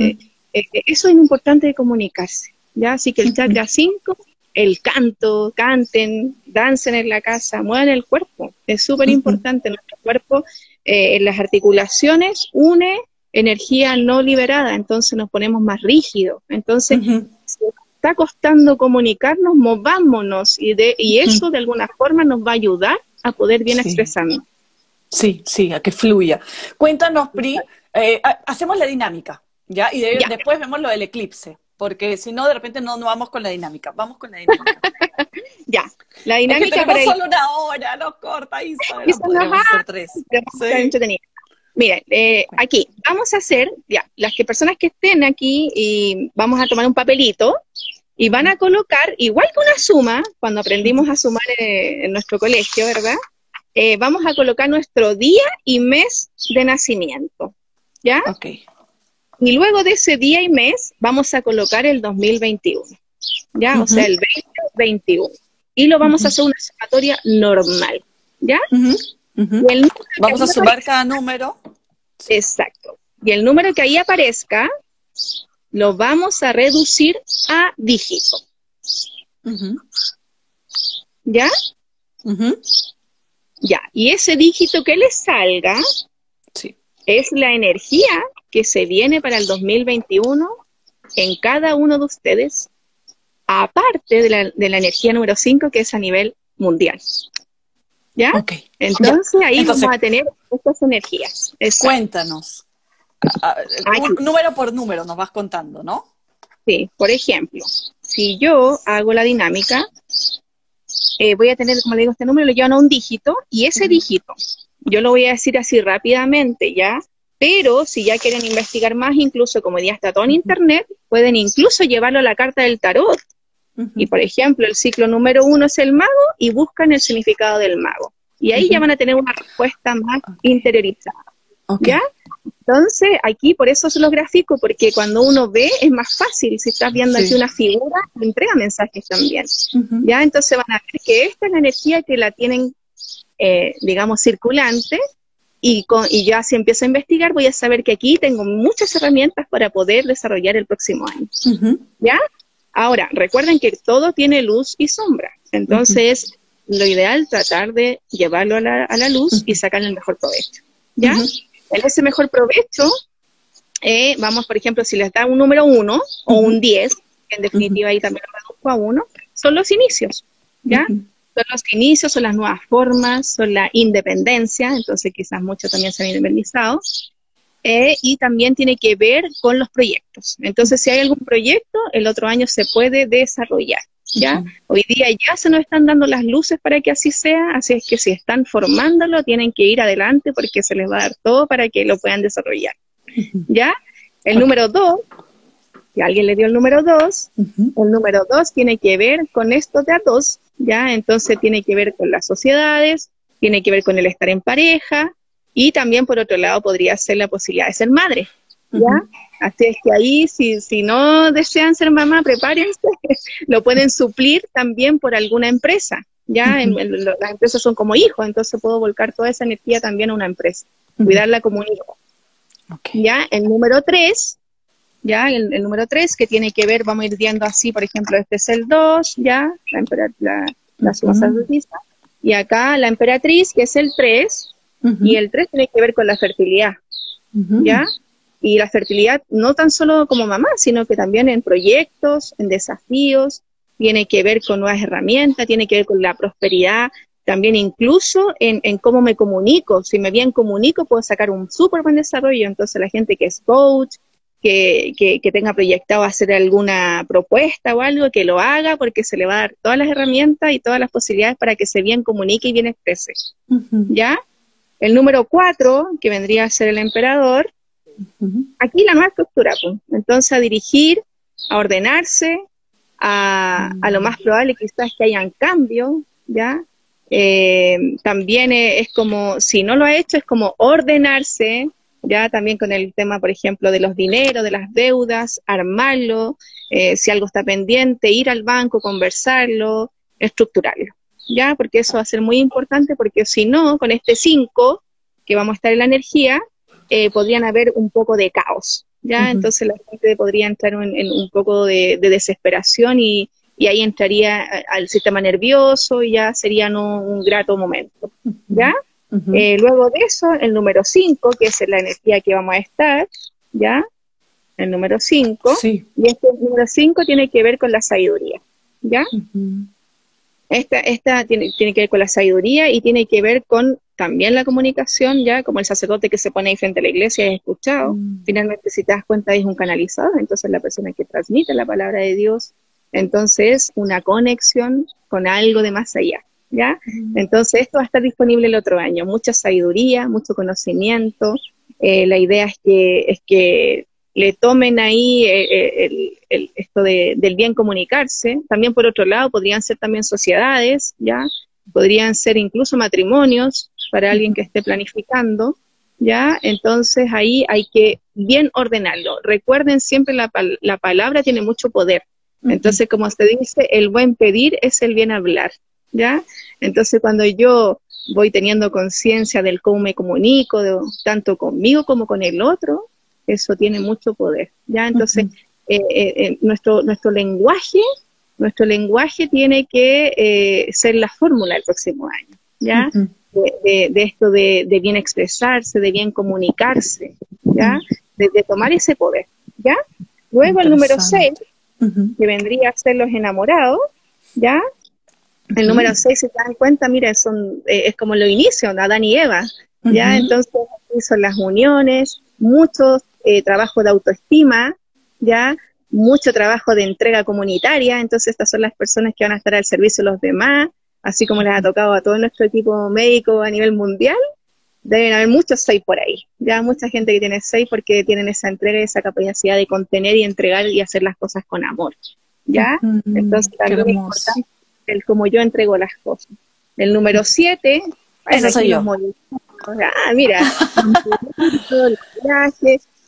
eso es importante de comunicarse, ya así que el chakra 5 el canto, canten, dancen en la casa, muevan el cuerpo. Es súper importante. Nuestro cuerpo eh, en las articulaciones une energía no liberada, entonces nos ponemos más rígidos. Entonces, está costando comunicarnos, movámonos y, de, y eso de alguna forma nos va a ayudar a poder bien expresarnos. Sí, sí, a que fluya. Cuéntanos, Pri, eh, hacemos la dinámica, ¿ya? Y después vemos lo del eclipse porque si no, de repente no, no vamos con la dinámica. Vamos con la dinámica. ya, la dinámica es que para solo una hora, no corta, podemos hacer tres. Miren, eh, aquí vamos a hacer, ya, las que personas que estén aquí y vamos a tomar un papelito y van a colocar, igual que una suma, cuando aprendimos a sumar eh, en nuestro colegio, ¿verdad? Eh, vamos a colocar nuestro día y mes de nacimiento, ¿ya? Ok. Y luego de ese día y mes vamos a colocar el 2021, ¿ya? O sea, el 2021. Y lo vamos a hacer una sumatoria normal, ¿ya? vamos a sumar cada número. Exacto. Y el número que ahí aparezca lo vamos a reducir a dígito. ¿Ya? Ya. Y ese dígito que le salga es la energía que se viene para el 2021 en cada uno de ustedes, aparte de la, de la energía número 5 que es a nivel mundial. ¿Ya? Entonces ahí vamos a tener estas energías. Cuéntanos. Ah, número por número nos vas contando, ¿no? Sí, por ejemplo, si yo hago la dinámica, eh, voy a tener, como le digo, este número lo llevan a un dígito y ese dígito, yo lo voy a decir así rápidamente, ¿ya? Pero si ya quieren investigar más, incluso como ya está todo en internet, pueden incluso llevarlo a la carta del tarot. Y por ejemplo, el ciclo número uno es el mago y buscan el significado del mago. Y ahí ya van a tener una respuesta más interiorizada. ¿Ya? Entonces, aquí por eso se los grafico, porque cuando uno ve es más fácil. Si estás viendo aquí una figura, entrega mensajes también. ¿Ya? Entonces van a ver que esta es la energía que la tienen, eh, digamos, circulante y, con, y ya si empiezo a investigar voy a saber que aquí tengo muchas herramientas para poder desarrollar el próximo año. ¿Ya? Ahora, recuerden que todo tiene luz y sombra. Entonces, lo ideal es tratar de llevarlo a la, a la luz y sacar el mejor provecho. ¿Ya? En ese mejor provecho, eh, vamos, por ejemplo, si les da un número uno o un 10, en definitiva ahí también lo reduzco a uno, son los inicios. ¿Ya? son los inicios, son las nuevas formas, son la independencia, entonces quizás muchos también se han independizado, eh, y también tiene que ver con los proyectos. Entonces, si hay algún proyecto, el otro año se puede desarrollar. ¿Ya? Hoy día ya se nos están dando las luces para que así sea, así es que si están formándolo, tienen que ir adelante porque se les va a dar todo para que lo puedan desarrollar. ¿Ya? El número dos si alguien le dio el número 2, el número 2 tiene que ver con esto de a dos, ¿ya? Entonces tiene que ver con las sociedades, tiene que ver con el estar en pareja y también por otro lado podría ser la posibilidad de ser madre, ¿ya? Así es que ahí, si, si no desean ser mamá, prepárense, lo pueden suplir también por alguna empresa, ¿ya? las empresas son como hijos, entonces puedo volcar toda esa energía también a una empresa, cuidarla como un hijo. ¿Ya? El número 3 ¿ya? El, número 3 que tiene que ver, vamos a ir viendo así, por ejemplo, este es el 2, ¿ya? La, la, la Y acá la emperatriz, que es el 3, y el 3 tiene que ver con la fertilidad, ¿ya? Y la fertilidad no tan solo como mamá, sino que también en proyectos, en desafíos, tiene que ver con nuevas herramientas, tiene que ver con la prosperidad, también incluso en, en, cómo me comunico. Si me bien comunico, puedo sacar un súper buen desarrollo. Entonces la gente que es coach, que, que, tenga proyectado hacer alguna propuesta o algo, que lo haga porque se le va a dar todas las herramientas y todas las posibilidades para que se bien comunique y bien exprese. ¿Ya? El número cuatro, que vendría a ser el emperador, aquí la nueva estructura, pues. entonces a dirigir, a ordenarse, a, a lo más probable quizás que hayan cambios, ¿ya? Eh, también es como, si no lo ha hecho, es como ordenarse, ya también con el tema, por ejemplo, de los dineros, de las deudas, armarlo, eh, si algo está pendiente, ir al banco, conversarlo, estructurarlo, ya, porque eso va a ser muy importante, porque si no, con este 5, que vamos a estar en la energía, eh, podrían haber un poco de caos, ya, entonces la gente podría entrar en, un poco de, desesperación y, y, ahí entraría al sistema nervioso y ya sería no un grato momento, ¿ya? Eh, luego de eso, el número 5, que es la energía que vamos a estar, ¿ya? El número 5. Y este número 5 tiene que ver con la sabiduría, ¿ya? Esta, esta tiene, tiene, que ver con la sabiduría y tiene que ver con también la comunicación, ya como el sacerdote que se pone ahí frente a la iglesia y escuchado. Mm. Finalmente, si te das cuenta, es un canalizador, entonces la persona que transmite la palabra de Dios, entonces una conexión con algo de más allá. ¿ya? Entonces esto va a estar disponible el otro año, mucha sabiduría, mucho conocimiento. Eh, la idea es que, es que le tomen ahí eh, eh, el, esto del bien comunicarse. También por otro lado podrían ser también sociedades, ¿ya? Podrían ser incluso matrimonios para alguien que esté planificando, ¿ya? Entonces ahí hay que bien ordenarlo. Recuerden siempre la, la palabra tiene mucho poder. Entonces, como se dice, el buen pedir es el bien hablar. ¿ya? Entonces cuando yo voy teniendo conciencia del cómo me comunico, tanto conmigo como con el otro, eso tiene mucho poder, ¿ya? Entonces, eh, eh, eh, nuestro, nuestro lenguaje, nuestro lenguaje tiene que ser la fórmula el próximo año, ¿ya? De, esto de, bien expresarse, de bien comunicarse, ¿ya? De, tomar ese poder, ¿ya? Luego el número 6, que vendría a ser los enamorados, ¿ya? El número 6, si te dan cuenta, mira, son, eh, es como lo inicio, Adán y Eva, ¿ya? Entonces, son las uniones, mucho eh, trabajo de autoestima, ¿ya? Mucho trabajo de entrega comunitaria, entonces estas son las personas que van a estar al servicio de los demás, así como les ha tocado a todo nuestro equipo médico a nivel mundial, deben haber muchos seis por ahí, ya mucha gente que tiene seis porque tienen esa entrega, esa capacidad de contener y entregar y hacer las cosas con amor, ¿ya? Entonces también es importante el como yo entrego las cosas. El número siete, bueno, soy yo. Ah, mira,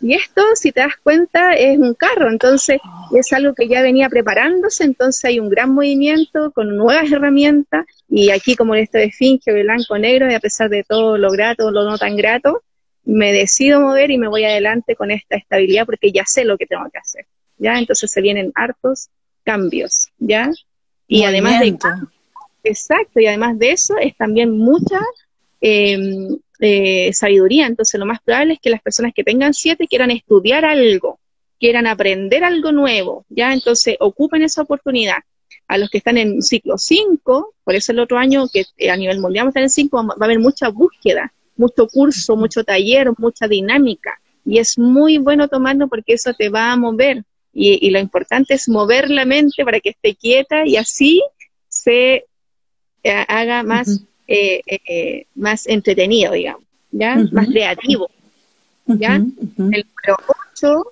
y esto, si te das cuenta, es un carro, entonces es algo que ya venía preparándose, entonces hay un gran movimiento con nuevas herramientas, y aquí como esto de finge, blanco, negro, y a pesar de todo lo grato, lo no tan grato, me decido mover y me voy adelante con esta estabilidad porque ya sé lo que tengo que hacer, ¿ya? Entonces se vienen hartos cambios, ¿ya? Y además de exacto, y además de eso es también mucha em, eh, sabiduría. Entonces lo más probable es que las personas que tengan siete quieran estudiar algo, quieran aprender algo nuevo, ¿ya? Entonces ocupen esa oportunidad. A los que están en ciclo 5, por eso el otro año que eh, a nivel mundial vamos a estar en 5, va a haber mucha búsqueda, mucho curso, mucho taller, mucha dinámica. Y es muy bueno tomarlo porque eso te va a mover, y, lo importante es mover la mente para que esté quieta y así se eh, haga más, eh, eh, más entretenido, digamos, ¿ya? Más creativo, ¿ya? El número 8,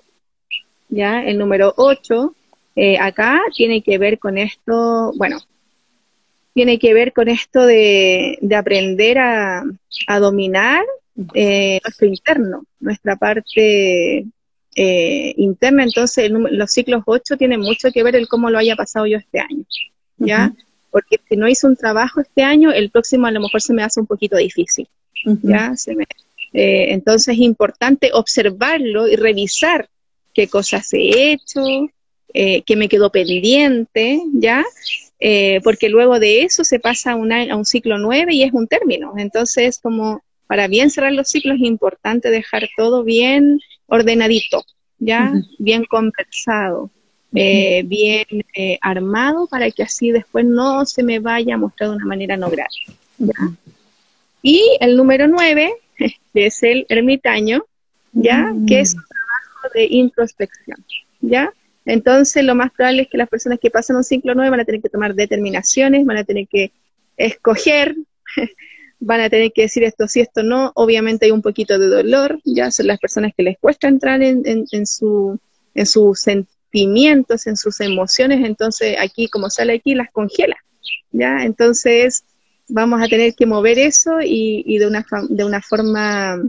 ¿ya? El número 8, acá tiene que ver con esto, bueno, tiene que ver con esto de, de aprender a, a dominar nuestro interno, nuestra parte eh, interna, entonces los ciclos 8 tienen mucho que ver el cómo lo haya pasado yo este año, ¿ya? Porque si no hice un trabajo este año, el próximo a lo mejor se me hace un poquito difícil, ¿ya? Eh, entonces es importante observarlo y revisar qué cosas he hecho, eh, qué me quedó pendiente, ¿ya? Eh, porque luego de eso se pasa a un ciclo 9 y es un término. Entonces, como para bien cerrar los ciclos es importante dejar todo bien ordenadito, ¿ya? Bien conversado, eh, bien eh, armado para que así después no se me vaya a mostrar de una manera no grata. Y el número nueve, es el ermitaño, ¿ya? Que es un trabajo de introspección, ¿ya? Entonces, lo más probable es que las personas que pasan un ciclo 9 van a tener que tomar determinaciones, van a tener que escoger, van a tener que decir esto sí, esto no. Obviamente hay un poquito de dolor, ya son las personas que les cuesta entrar en, en, su, en sus sentimientos, en sus emociones, entonces aquí, como sale aquí, las congela, ¿ya? Entonces, vamos a tener que mover eso y, y de, una, de una forma,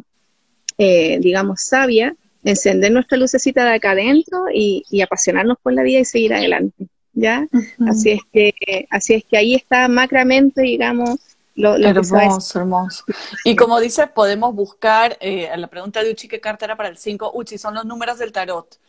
eh, digamos, sabia, encender nuestra lucecita de acá adentro y, apasionarnos por la vida y seguir adelante, ¿ya? Así es que, así es que ahí está macramente, digamos, lo, lo hermoso, hermoso. Y como dices, podemos buscar, eh, la pregunta de Uchi, ¿qué carta era para el 5? Uchi, son los números del tarot,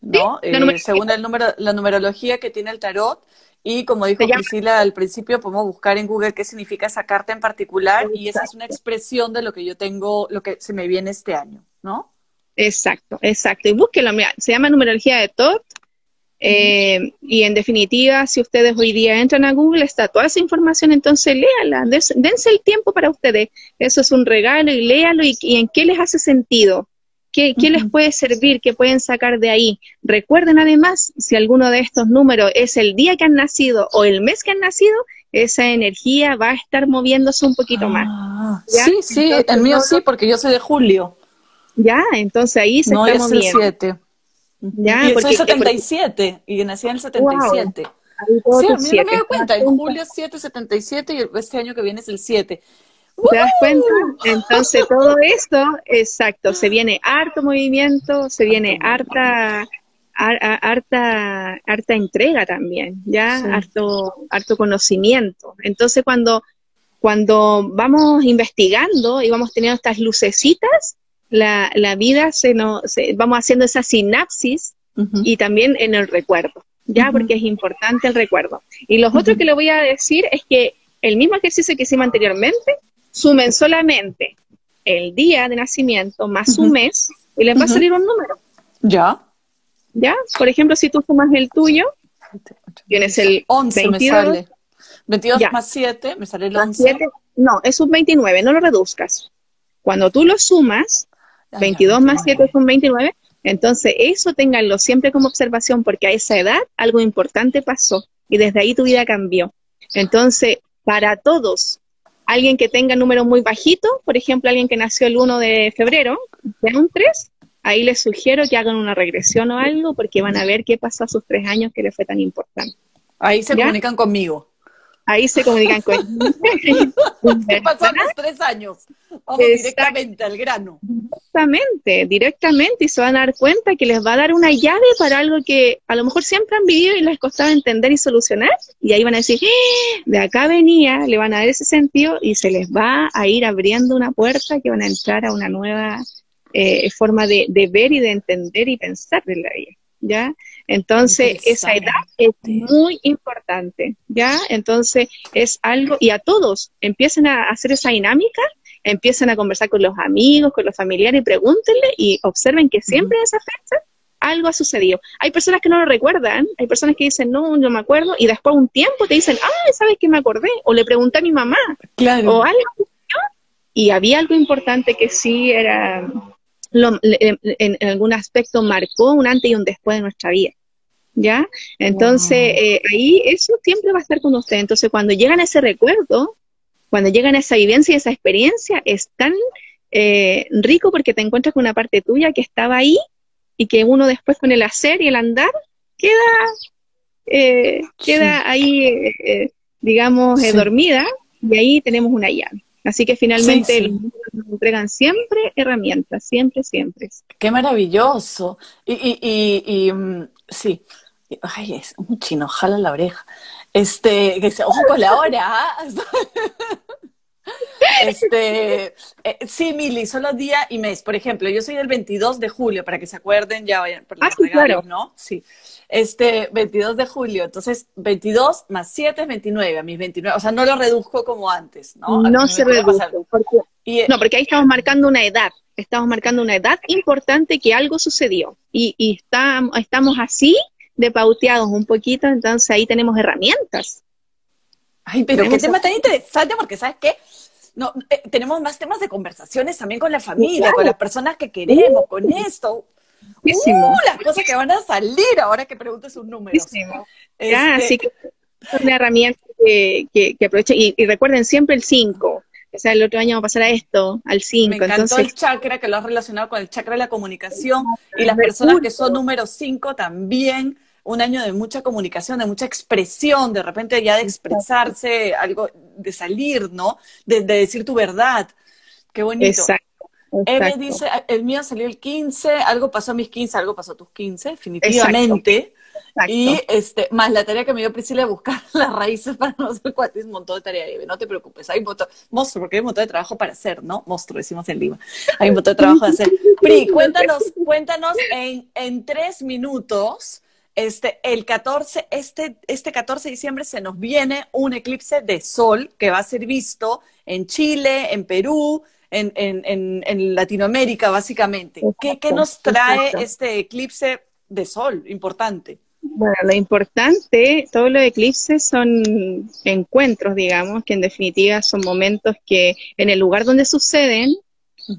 ¿no? Eh, según el número, la numerología que tiene el tarot, y como dijo Priscila al principio, podemos buscar en Google qué significa esa carta en particular, y esa es una expresión de lo que yo tengo, lo que se me viene este año, ¿no? Exacto, exacto. Y búsquenlo, mira, se llama numerología de Todd. Eh, y en definitiva, si ustedes hoy día entran a Google, está toda esa información, entonces léala, dense el tiempo para ustedes. Eso es un regalo y léalo y, en qué les hace sentido, qué, qué les puede servir, qué pueden sacar de ahí. Recuerden además, si alguno de estos números es el día que han nacido o el mes que han nacido, esa energía va a estar moviéndose un poquito más. Ah, sí, sí, el mío sí, porque yo soy de julio. Ya, entonces ahí se no, está es el 7. Ya, y porque, soy 77 y nací en el 77. Wow. Sí, a mí no me doy cuenta, en julio 7, 77 y este año que viene es el 7. ¿Te das cuenta? Entonces todo esto, exacto, se viene harto movimiento, se viene harta, harta, harta entrega también, ya, harto, harto conocimiento. Entonces cuando, cuando vamos investigando y vamos teniendo estas lucecitas, la, la vida se nos, vamos haciendo esa sinapsis y también en el recuerdo, ¿ya? Porque es importante el recuerdo. Y lo otro que le voy a decir es que el mismo ejercicio que hicimos anteriormente, sumen solamente el día de nacimiento más un mes y les va a salir un número. ¿Ya? ¿Ya? Por ejemplo, si tú sumas el tuyo, tienes el 11 22, me sale. 22 más 7, me sale el 11. no, es un 29, no lo reduzcas. Cuando tú lo sumas, 22 más 7 son 29. Entonces, eso ténganlo siempre como observación, porque a esa edad algo importante pasó y desde ahí tu vida cambió. Entonces, para todos, alguien que tenga número muy bajito, por ejemplo, alguien que nació el 1 de febrero, de un 3, ahí les sugiero que hagan una regresión o algo, porque van a ver qué pasó a sus tres años que les fue tan importante. Ahí se comunican conmigo ahí se comunican con ¿Qué pasó los tres años? Vamos directamente al grano. Directamente, directamente, y se van a dar cuenta que les va a dar una llave para algo que a lo mejor siempre han vivido y les costaba entender y solucionar, y ahí van a decir, ¡Eh! de acá venía, le van a dar ese sentido y se les va a ir abriendo una puerta que van a entrar a una nueva eh, forma de, de, ver y de entender y pensar de la vida, ¿ya? Entonces, esa edad es muy importante, ¿ya? Entonces, es algo, y a todos empiecen a hacer esa dinámica, empiecen a conversar con los amigos, con los familiares, y pregúntenle y observen que siempre en esa fecha algo ha sucedido. Hay personas que no lo recuerdan, hay personas que dicen, no, no me acuerdo, y después de un tiempo te dicen, ah, ¿sabes qué me acordé? O le pregunté a mi mamá, claro. o algo, y había algo importante que sí era, en, algún aspecto marcó un antes y un después de nuestra vida. ¿Ya? Entonces, eh, ahí eso siempre va a estar con usted. Entonces, cuando llegan a ese recuerdo, cuando llegan a esa vivencia y esa experiencia, es tan eh, rico porque te encuentras con una parte tuya que estaba ahí y que uno después con el hacer y el andar queda, eh, queda ahí, digamos, dormida y ahí tenemos una llave. Así que finalmente nos entregan siempre herramientas, siempre, siempre. Qué maravilloso. Y, y, y, mm, sí, ay, es un chino, jala la oreja. Este, que se, ojo con la hora. ¿ah? Este, eh, sí, Mili, solo día y mes. Por ejemplo, yo soy del 22 de julio, para que se acuerden, ya vayan por los ah, regalos, ¿no? Sí. Este, 22 de julio, entonces 22 más 7 es 29, a mis 29, o sea, no lo reduzco como antes, ¿no? No se reduce, porque, no, porque ahí estamos marcando una edad, estamos marcando una edad importante que algo sucedió y, y está, estamos así de pauteados un poquito, entonces ahí tenemos herramientas. Ay, pero qué tema tan interesante, porque ¿sabes qué? No, eh, tenemos más temas de conversaciones también con la familia, con las personas que queremos, con esto. Muchísimo. Uh, las cosas que van a salir ahora que preguntes un número. Ya, así que es una herramienta que, que, aprovechen. Y, recuerden siempre el 5. O sea, el otro año va a pasar a esto, al 5. Me encantó el chakra, que lo has relacionado con el chakra de la comunicación. Y las personas que son número 5 también un año de mucha comunicación, de mucha expresión, de repente ya de expresarse, algo, de salir, ¿no? De, decir tu verdad. Qué bonito. Exacto. Eve dice, el mío salió el 15, algo pasó a mis 15, algo pasó a tus 15, definitivamente. Y este, más la tarea que me dio Priscila de buscar las raíces para no hacer cuatis, un montón de tarea, Eve, no te preocupes, hay un montón, monstruo, porque hay un montón de trabajo para hacer, ¿no? Monstruo, decimos en Lima. Hay un montón de trabajo de hacer. Pri, cuéntanos, cuéntanos en, en tres minutos, este, el 14, este, este 14 de diciembre se nos viene un eclipse de sol que va a ser visto en Chile, en Perú, en, en, en, Latinoamérica, básicamente. ¿Qué, ¿Qué, nos trae este eclipse de sol importante? Bueno, lo importante, todos los eclipses son encuentros, digamos, que en definitiva son momentos que en el lugar donde suceden,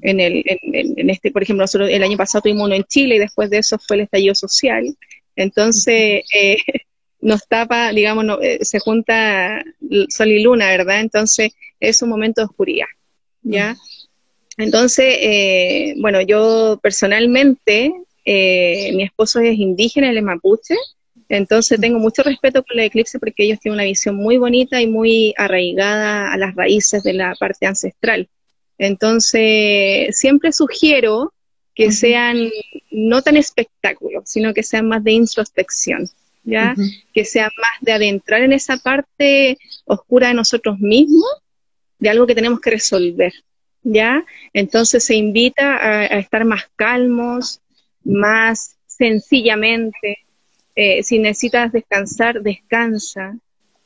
en, el, en, este, por ejemplo, nosotros el año pasado tuvimos uno en Chile y después de eso fue el estallido social, entonces, eh, nos tapa, digamos, eh, se junta sol y luna, ¿verdad? Entonces, es un momento de oscuridad, ¿ya? Entonces, eh, bueno, yo personalmente, mi esposo es indígena, él es mapuche, entonces tengo mucho respeto por el eclipse porque ellos tienen una visión muy bonita y muy arraigada a las raíces de la parte ancestral. Entonces, siempre sugiero que sean no tan espectáculos, sino que sean más de introspección, ¿ya? Que sean más de adentrar en esa parte oscura de nosotros mismos, de algo que tenemos que resolver, ¿ya? Entonces se invita a, estar más calmos, más sencillamente, eh, si necesitas descansar, descansa,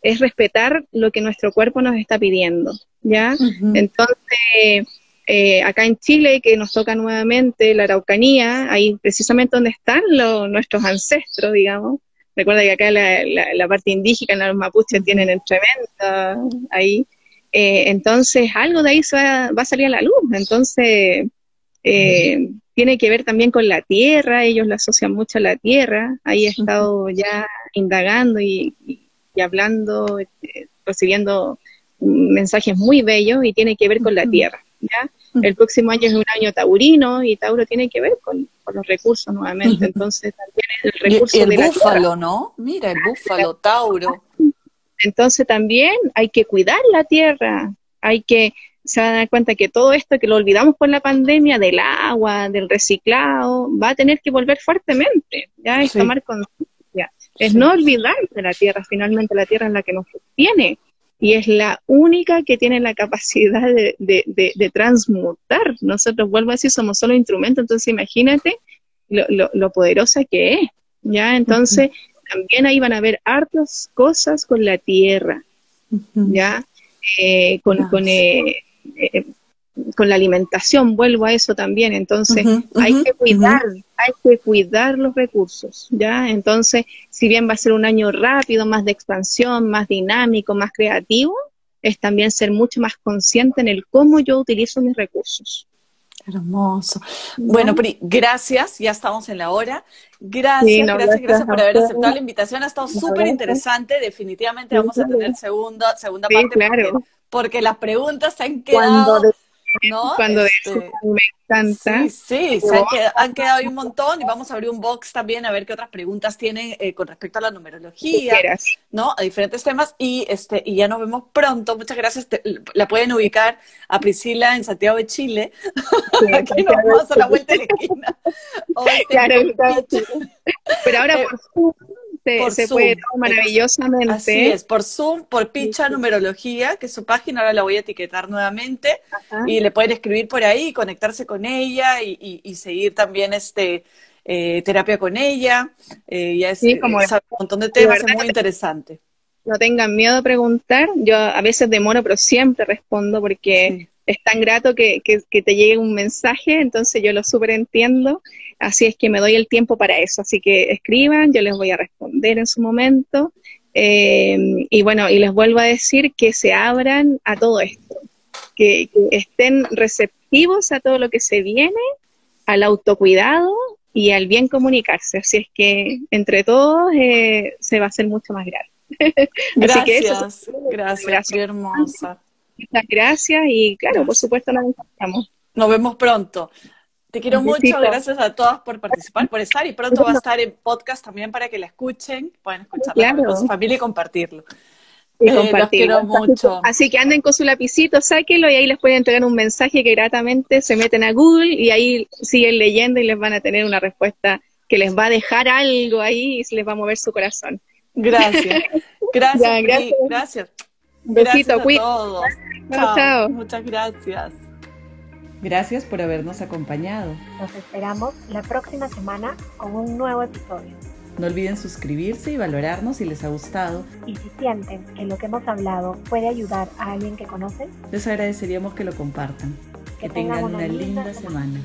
es respetar lo que nuestro cuerpo nos está pidiendo, ¿ya? Entonces, eh, acá en Chile, que nos toca nuevamente la Araucanía, ahí precisamente donde están nuestros ancestros, digamos. Recuerda que acá la, parte indígena, los mapuches tienen el tremendo ahí. Eh, entonces, algo de ahí va, a salir a la luz. Entonces, eh, tiene que ver también con la tierra, ellos la asocian mucho a la tierra. Ahí he estado ya indagando y, y hablando, recibiendo mensajes muy bellos y tiene que ver con la tierra. ¿ya? El próximo año es un año taurino y Tauro tiene que ver con, los recursos nuevamente, entonces también el recurso y, el búfalo, ¿no? Mira, el búfalo, Tauro. Entonces también hay que cuidar la tierra, hay que se van a dar cuenta que todo esto que lo olvidamos por la pandemia, del agua, del reciclado, va a tener que volver fuertemente, ya es tomar conciencia, es no olvidar de la tierra, finalmente la tierra es la que nos sostiene, y es la única que tiene la capacidad de, transmutar. Nosotros, vuelvo a decir, somos solo instrumentos, entonces imagínate lo, poderosa que es, ¿ya? Entonces, también ahí van a haber hartas cosas con la tierra, ¿ya? Eh, con, con eh, eh, con la alimentación, vuelvo a eso también, entonces hay que cuidar, hay que cuidar los recursos, ¿ya? Entonces, si bien va a ser un año rápido, más de expansión, más dinámico, más creativo, es también ser mucho más consciente en el cómo yo utilizo mis recursos. Hermoso. Bueno, Pri, gracias, ya estamos en la hora. Gracias, gracias, gracias, por haber aceptado la invitación. Ha estado súper interesante. Definitivamente vamos a tener segunda, segunda parte claro. porque, las preguntas se han quedado ¿no? Cuando este, me encanta. Sí, sí, se han, quedado, ahí un montón y vamos a abrir un box también a ver qué otras preguntas tienen eh, con respecto a la numerología, ¿no? A diferentes temas y este y ya nos vemos pronto. Muchas gracias. la pueden ubicar a Priscila en Santiago de Chile. Aquí nos vamos a la vuelta de la esquina. Claro, Pero ahora eh, por se, puede maravillosamente. Así es, por Zoom, por Picha Numerología, que es su página, ahora la voy a etiquetar nuevamente, y le pueden escribir por ahí, conectarse con ella y, seguir también este eh, terapia con ella. Eh, ya es, sí, como un montón de temas, es muy interesante. No tengan miedo a preguntar, yo a veces demoro, pero siempre respondo porque es tan grato que, que, te llegue un mensaje, entonces yo lo súper entiendo, así es que me doy el tiempo para eso, así que escriban, yo les voy a responder en su momento, eh, y bueno, y les vuelvo a decir que se abran a todo esto, que, estén receptivos a todo lo que se viene, al autocuidado, y al bien comunicarse. Así es que entre todos eh, se va a hacer mucho más grande. gracias, gracias, gracias, hermosa. Muchas gracias y claro, por supuesto nos encontramos. Nos vemos pronto. Te quiero mucho, gracias a todas por participar, por estar y pronto va a estar en podcast también para que la escuchen, puedan escucharla con su familia y compartirlo. Y eh, quiero mucho. Así que anden con su lapicito, sáquenlo y ahí les pueden entregar un mensaje que gratamente se meten a Google y ahí siguen leyendo y les van a tener una respuesta que les va a dejar algo ahí y se les va a mover su corazón. Gracias. Gracias. gracias. gracias. Besito, gracias a todos. chao. Muchas gracias. Gracias por habernos acompañado. Nos esperamos la próxima semana con un nuevo episodio. No olviden suscribirse y valorarnos si les ha gustado. Y si sienten que lo que hemos hablado puede ayudar a alguien que conocen, les agradeceríamos que lo compartan. Que, tengan, una, linda, semana.